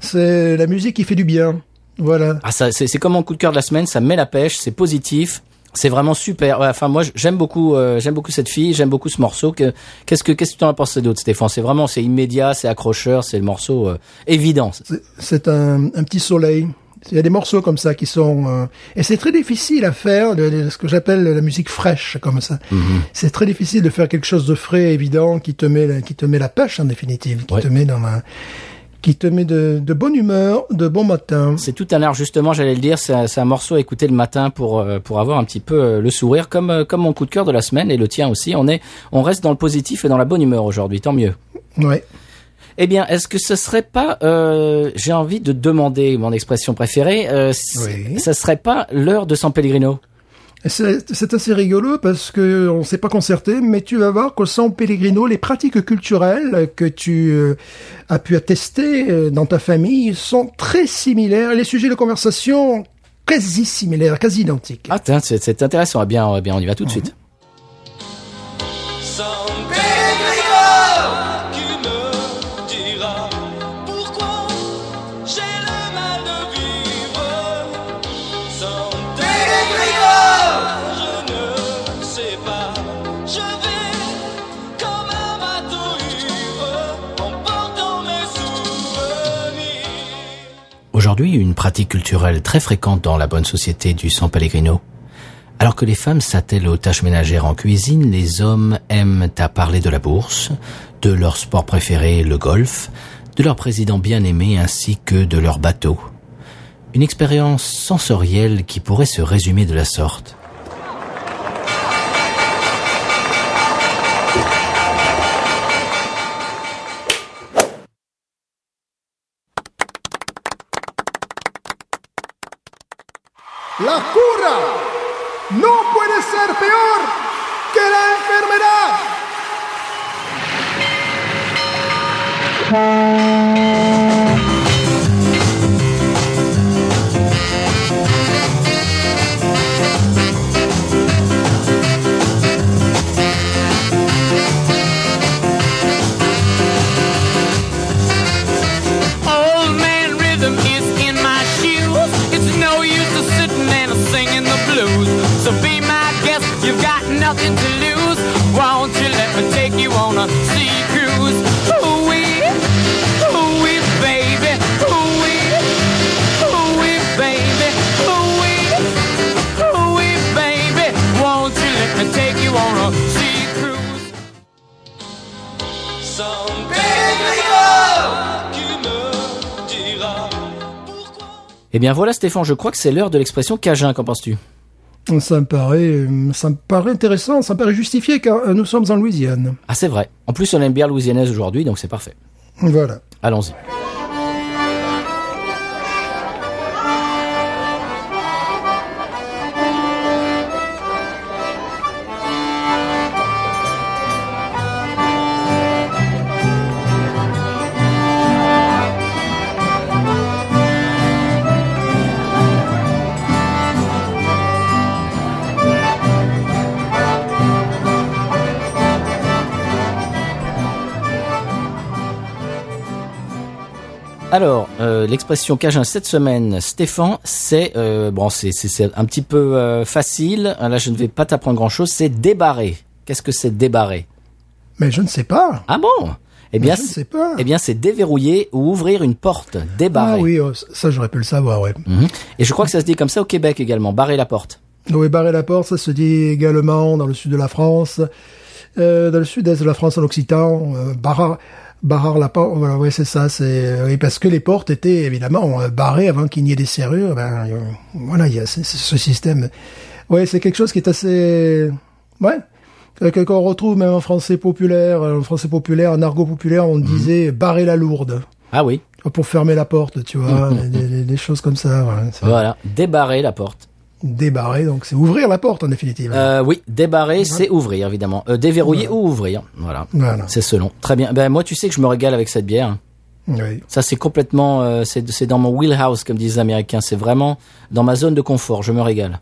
C: C'est la musique qui fait du bien. Voilà.
B: Ah, ça, c'est c'est comme mon coup de cœur de la semaine. Ça met la pêche, c'est positif. C'est vraiment super. Ouais, Enfin, moi, j'aime beaucoup, euh, j'aime beaucoup cette fille, j'aime beaucoup ce morceau. Que, qu'est-ce que, qu'est-ce que tu en as pensé d'autre, Stéphane? C'est vraiment, c'est immédiat, c'est accrocheur, c'est le morceau euh, évident.
C: C'est- C'est un, un petit soleil. Il y a des morceaux comme ça qui sont euh, et c'est très difficile à faire de, de- ce que j'appelle la musique fraîche comme ça. C'est très difficile de faire quelque chose de frais, évident, qui te met la, qui te met la pêche en définitive, qui
B: Ouais.
C: te met dans la, qui te met de, de bonne humeur, de bon matin.
B: C'est tout un art, justement, j'allais le dire. C'est un, morceau à écouter le matin pour euh, pour avoir un petit peu euh, le sourire, comme comme mon coup de cœur de la semaine et le tien aussi. On est, on reste dans le positif et dans la bonne humeur aujourd'hui. Tant mieux.
C: Ouais.
B: Eh bien, est-ce que ce serait pas, euh, j'ai envie de demander mon expression préférée, euh,
C: Oui.
B: ça serait pas l'heure de San Pellegrino?
C: C'est assez rigolo parce que on s'est pas concerté, mais tu vas voir qu'au San Pellegrino, les pratiques culturelles que tu euh, as pu attester euh, dans ta famille sont très similaires. Les sujets de conversation quasi similaires, quasi identiques.
B: Ah, tiens, c'est intéressant. Eh bien, eh bien, on y va tout de suite. Aujourd'hui, une pratique culturelle très fréquente dans la bonne société du San Pellegrino. Alors que les femmes s'attellent aux tâches ménagères en cuisine, les hommes aiment à parler de la bourse, de leur sport préféré, le golf, de leur président bien-aimé ainsi que de leur bateau. Une expérience sensorielle qui pourrait se résumer de la sorte.
C: La cura no puede ser peor que la enfermedad.
B: Bien voilà Stéphane, je crois que c'est l'heure de l'expression Cajun, qu'en penses-tu?
C: Ça me paraît, euh, ça me paraît intéressant, ça me paraît justifié car euh, nous sommes en Louisiane.
B: Ah c'est vrai. En plus on aime bien louisianaise aujourd'hui, donc c'est parfait.
C: Voilà.
B: Allons-y. Alors, euh, l'expression Cajun cette semaine, Stéphane, c'est euh, bon, c'est un petit peu euh, facile. Là, je ne vais pas t'apprendre grand-chose. C'est débarrer. Qu'est-ce que c'est débarrer
C: Mais je ne sais pas.
B: Ah bon? Eh bien,
C: je ne
B: c'est-
C: sais pas.
B: eh bien, c'est déverrouiller ou ouvrir une porte. Débarrer.
C: Ah oui, oh, ça j'aurais pu le savoir, ouais.
B: Mhm. Et je crois que ça se dit comme ça au Québec également. Barrer la porte.
C: Oui, barrer la porte, ça se dit également dans le sud de la France, euh, dans le sud-est de la France en occitan, euh, barrar la porte, voilà, ouais, c'est ça, c'est, euh, oui, parce que les portes étaient évidemment euh, barrées avant qu'il n'y ait des serrures, ben, euh, voilà, il y a ce, système. Ouais, c'est quelque chose qui est assez, ouais, que- qu'on retrouve même en français populaire, en français populaire, en argot populaire, on disait barrer la lourde.
B: Ah oui.
C: Pour fermer la porte, tu vois, *laughs* des, des- des choses comme ça, ouais,
B: Voilà. Débarrer la porte.
C: Débarrer, donc c'est ouvrir la porte en définitive.
B: Euh, oui, débarrer, c'est ouvrir évidemment. Euh, déverrouiller ou ouvrir. Voilà.
C: Voilà.
B: C'est selon. Très bien. Ben moi, tu sais que je me régale avec cette bière.
C: Oui.
B: Ça, c'est complètement, euh, c'est c'est dans mon wheelhouse, comme disent les Américains. C'est vraiment dans ma zone de confort. Je me régale.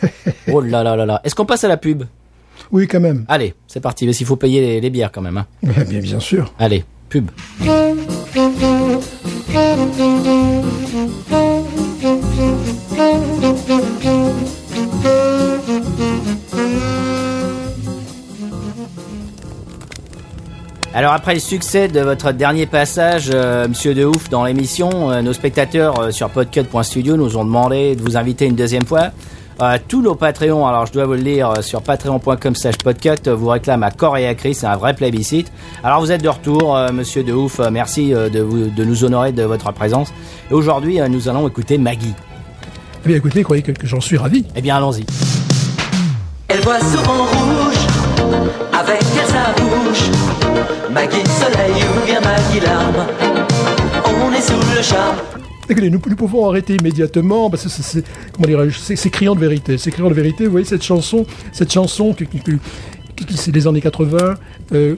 B: *laughs* oh là là là là. Est-ce qu'on passe à la pub?
C: Oui, quand même.
B: Allez, c'est parti, mais s'il faut payer les, les bières quand même. Hein.
C: Eh Bien, bien sûr.
B: Allez, pub. Alors après le succès de votre dernier passage, euh, Monsieur de Ouf, dans l'émission, euh, nos spectateurs euh, sur podcut.studio nous ont demandé de vous inviter une deuxième fois. Euh, tous nos Patreons, alors je dois vous le lire euh, sur patreon.com slash podcut, euh, vous réclament à corps et à cri, c'est un vrai plébiscite. Alors vous êtes de retour, euh, Monsieur de Ouf, euh, merci euh, de, vous, de nous honorer de votre présence. Et aujourd'hui, euh, nous allons écouter Maggie.
C: Eh bien, écoutez, croyez que, que j'en suis ravi.
B: Eh bien, allons-y.
D: Elle voit souvent rouge, Maggie soleil ou bien Maggie larme, on est sous le charme.
C: Écoutez, nous, pouvons arrêter immédiatement parce que c'est- criant de vérité. C'est criant de vérité. Vous voyez cette chanson, cette chanson qui, qui, qui- c'est des années 80. Euh,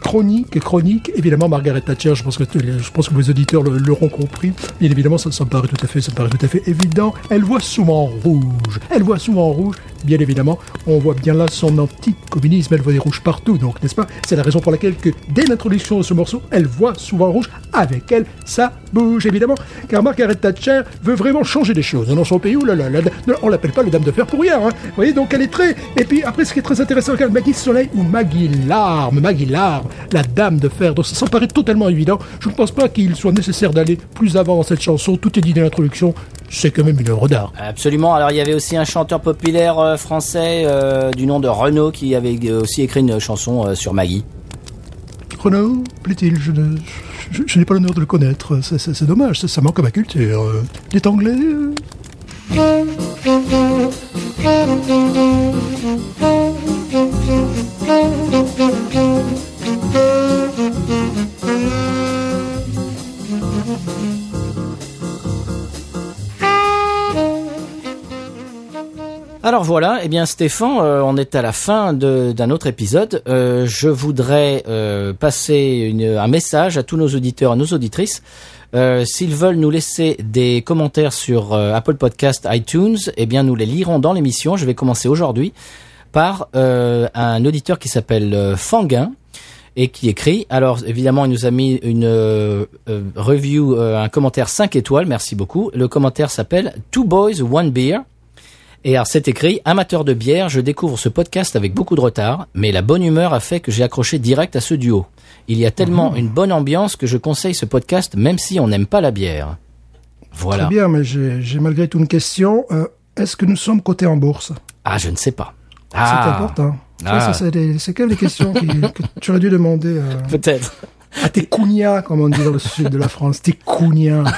C: chronique, chronique, évidemment Margaret Thatcher, je pense que les- je pense que vos auditeurs l'auront compris. Bien évidemment, ça, ça me paraît tout à fait, ça me paraît tout à fait évident. Elle voit souvent rouge. Elle voit souvent rouge. Bien évidemment, on voit bien là son anti-communisme. Elle voit des rouges partout, donc n'est-ce pas? C'est la raison pour laquelle que dès l'introduction de ce morceau, elle voit souvent rouge. Avec elle, ça bouge évidemment, car Margaret Thatcher veut vraiment changer les choses dans son pays. On l'appelle pas le dame de fer pour rien. Hein. Vous voyez, donc elle est très. Et puis après, ce qui est très intéressant, regarde Maggie Soleil ou Maggie Larme, Maggie Larme, la dame de fer. Donc ça, ça paraît totalement évident. Je ne pense pas qu'il soit nécessaire d'aller plus avant dans cette chanson. Tout est dit dans l'introduction. C'est quand même une œuvre d'art.
B: Absolument. Alors il y avait aussi un chanteur populaire euh, français euh, du nom de Renaud qui avait euh, aussi écrit une chanson euh, sur Maggie.
C: Renaud, plaît-il, je ne- je- je n'ai pas l'honneur de le connaître. C'est- C'est c'est dommage, ça, ça manque à ma culture. Il est anglais euh? *laughs*
B: Alors voilà, eh bien Stéphane, euh, on est à la fin d'un autre épisode. Euh, je voudrais euh, passer un message à tous nos auditeurs et nos auditrices. S'ils veulent nous laisser des commentaires sur Apple Podcast, iTunes, eh bien nous les lirons dans l'émission. Je vais commencer aujourd'hui par un auditeur qui s'appelle Fanguin et qui écrit. Alors évidemment, il nous a mis une review, un commentaire 5 étoiles. Merci beaucoup. Le commentaire s'appelle Two Boys One Beer. Et alors c'est écrit, amateur de bière, je découvre ce podcast avec beaucoup de retard, mais la bonne humeur a fait que j'ai accroché direct à ce duo. Il y a tellement une bonne ambiance que je conseille ce podcast même si on n'aime pas la bière. Voilà.
C: Très bien, mais j'ai malgré tout une question. Euh, Est-ce que nous sommes cotés en bourse?
B: Ah, je ne sais pas.
C: C'est
B: Ah,
C: important.
B: Ah.
C: C'est des- c'est quelles les questions qui- que tu aurais dû demander à, *laughs*
B: peut-être.
C: À tes cougnats, comme on dit dans le sud de la France. Tes cougnats. *laughs*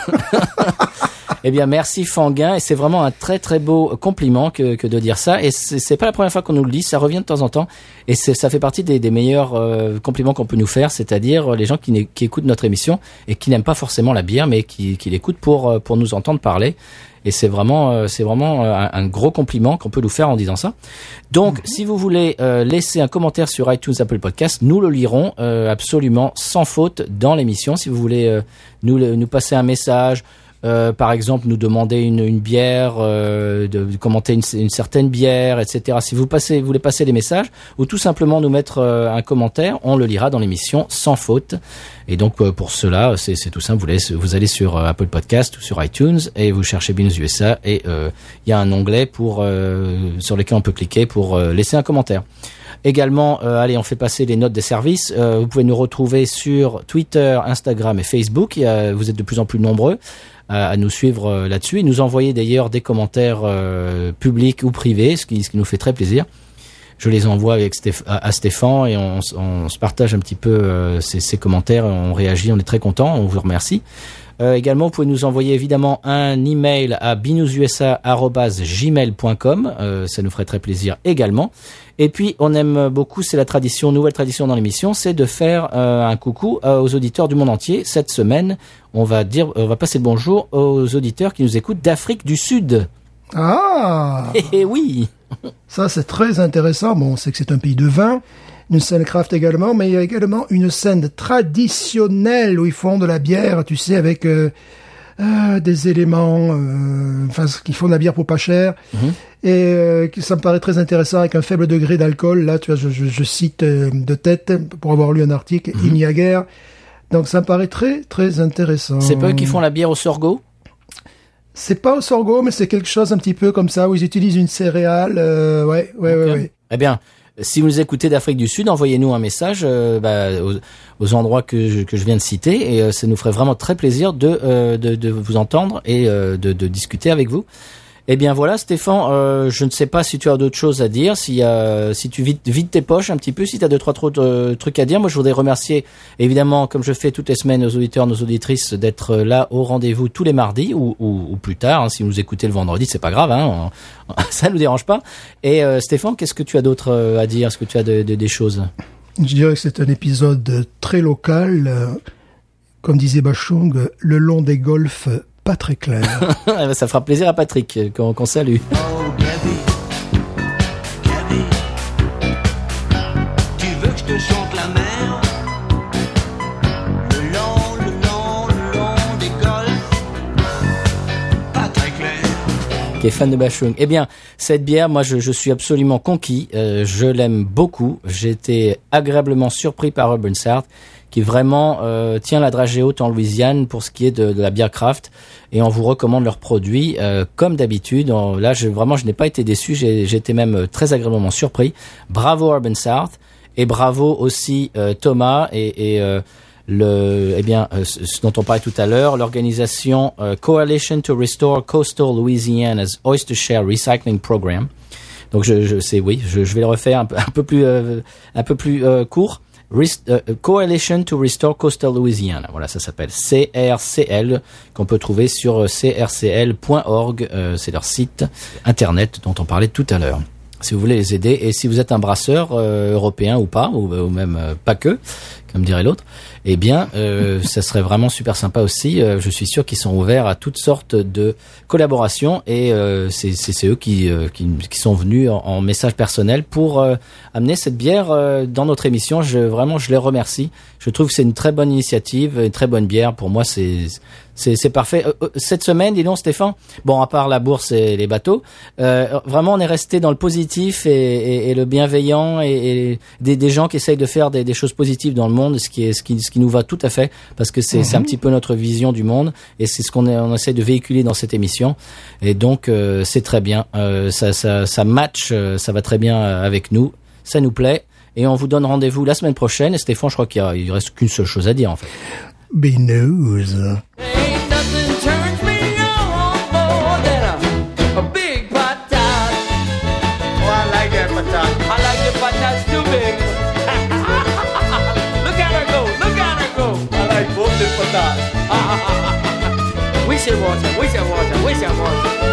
B: Eh bien, merci Fanguin, et c'est vraiment un très très beau compliment que, que de dire ça. Et c'est pas la première fois qu'on nous le dit, ça revient de temps en temps, et ça fait partie des, meilleurs euh, compliments qu'on peut nous faire, c'est-à-dire les gens qui, qui écoutent notre émission et qui n'aiment pas forcément la bière, mais qui, qui l'écoutent pour euh, pour nous entendre parler. Et c'est vraiment euh, c'est vraiment euh, un, un gros compliment qu'on peut nous faire en disant ça. Donc, si vous voulez euh, laisser un commentaire sur iTunes, Apple Podcast, nous le lirons euh, absolument sans faute dans l'émission. Si vous voulez euh, nous nous passer un message. Euh, par exemple, nous demander une, une bière, euh, de, de commenter une, une certaine bière, etc. Si vous passez, vous voulez passer des messages, ou tout simplement nous mettre euh, un commentaire, on le lira dans l'émission sans faute. Et donc euh, pour cela, c'est tout simple. Vous, allez sur euh, Apple Podcast ou sur iTunes et vous cherchez Binous USA et euh, il y a un onglet pour sur lequel on peut cliquer pour laisser un commentaire. Également, allez, on fait passer les notes des services. Vous pouvez nous retrouver sur Twitter, Instagram et Facebook. Vous êtes de plus en plus nombreux à, nous suivre là-dessus et nous envoyer d'ailleurs des commentaires publics ou privés, ce qui nous fait très plaisir. Je les envoie avec Stéph- à, Stéphane et on, se partage un petit peu euh, ces, ces commentaires, on réagit, on est très content, on vous remercie. Euh, également, vous pouvez nous envoyer évidemment un email à binoususa@gmail.com, euh, ça nous ferait très plaisir également. Et puis, on aime beaucoup, c'est la tradition, nouvelle tradition dans l'émission, c'est de faire euh, un coucou euh, aux auditeurs du monde entier. Cette semaine, on va dire, on va passer le bonjour aux auditeurs qui nous écoutent d'Afrique du Sud.
C: Ah
B: Eh *laughs* eh oui.
C: Ça, c'est très intéressant. Bon, on sait que c'est un pays de vin, une scène craft également, mais il y a également une scène traditionnelle où ils font de la bière, tu sais, avec euh, euh, des éléments, euh, enfin, qui font de la bière pour pas cher,
B: Mhm.
C: et euh, qui ça me paraît très intéressant avec un faible degré d'alcool. Là, tu vois, je, je, je cite euh, de tête pour avoir lu un article,
B: Mhm.
C: il n'y a guère. Donc, ça me paraît très très intéressant.
B: C'est pas eux qui font la bière au sorgho?
C: C'est pas au sorgho, mais c'est quelque chose un petit peu comme ça où ils utilisent une céréale. euh, ouais, ouais, ouais, ouais.
B: Eh bien, si vous nous écoutez d'Afrique du Sud, envoyez-nous un message euh, bah, aux, aux endroits que je, que je viens de citer et euh, ça nous ferait vraiment très plaisir de, euh, de, de vous entendre et euh, de, de discuter avec vous. Eh bien voilà, Stéphane, euh, je ne sais pas si tu as d'autres choses à dire, si, euh, tu vides, tes poches un petit peu, si tu as deux, trois trop de trucs à dire. Moi, je voudrais remercier, évidemment, comme je fais toutes les semaines, nos auditeurs, nos auditrices, d'être là au rendez-vous tous les mardis ou, plus tard. hein. si vous nous écoutez le vendredi, c'est pas grave, hein, on- *laughs* ça nous dérange pas. Et euh, Stéphane, qu'est-ce que tu as d'autre euh, à dire? Est-ce que tu as de- de- des choses?
C: Je dirais que c'est un épisode très local, euh, comme disait Bachung, le long des golfs, pas très clair. *laughs*
B: Eh ben, Ça fera plaisir à Patrick, euh, qu'on salue.
E: Oh Le le le pas très clair.
B: qui est fan de Bachung. Eh bien, cette bière, moi, je, suis absolument conquis. Euh, je l'aime beaucoup. Été agréablement surpris par Urban South, qui vraiment euh, tient la dragée haute en Louisiane pour ce qui est de, de la bière craft. Et on vous recommande leurs produits euh, comme d'habitude. Là, je, vraiment, je n'ai pas été déçu. J'ai été même euh, très agréablement surpris. Bravo Urban South et bravo aussi euh, Thomas et, et euh, le, eh bien, euh, ce dont on parlait tout à l'heure, l'organisation Coalition to Restore Coastal Louisiana's Oyster Share Recycling Program. Donc je, je sais, oui, je, je vais le refaire un peu, un peu plus, un peu plus court. Rest- euh, Coalition to Restore Coastal Louisiana. Voilà, ça s'appelle CRCL, qu'on peut trouver sur euh, crcl.org. euh, c'est leur site internet dont on parlait tout à l'heure. Si vous voulez les aider, et si vous êtes un brasseur euh, européen ou pas, ou, même euh, pas que, comme dirait l'autre, eh bien, euh, *laughs* ça serait vraiment super sympa aussi. Euh, je suis sûr qu'ils sont ouverts à toutes sortes de collaborations et euh, c'est eux qui, euh, qui, qui sont venus en, message personnel pour amener cette bière dans notre émission. Je, vraiment, je les remercie. Je trouve que c'est une très bonne initiative, une très bonne bière. Pour moi, c'est c'est parfait. Cette semaine, dis donc, Stéphane. Bon, à part la bourse et les bateaux, vraiment, on est resté dans le positif et, le bienveillant et, et des, des gens qui essayent de faire des, des choses positives dans le monde, ce qui est ce qui ce qui nous va tout à fait parce que c'est c'est un petit peu notre vision du monde et c'est ce qu'on on essaie de véhiculer dans cette émission. Et donc, euh, c'est très bien. Euh, ça ça ça match, euh, ça va très bien avec nous. Ça nous plaît. Et on vous donne rendez-vous la semaine prochaine. Et Stéphane, je crois qu'il il reste qu'une seule chose à dire en fait.
C: Be news.
F: 我操我也想我。想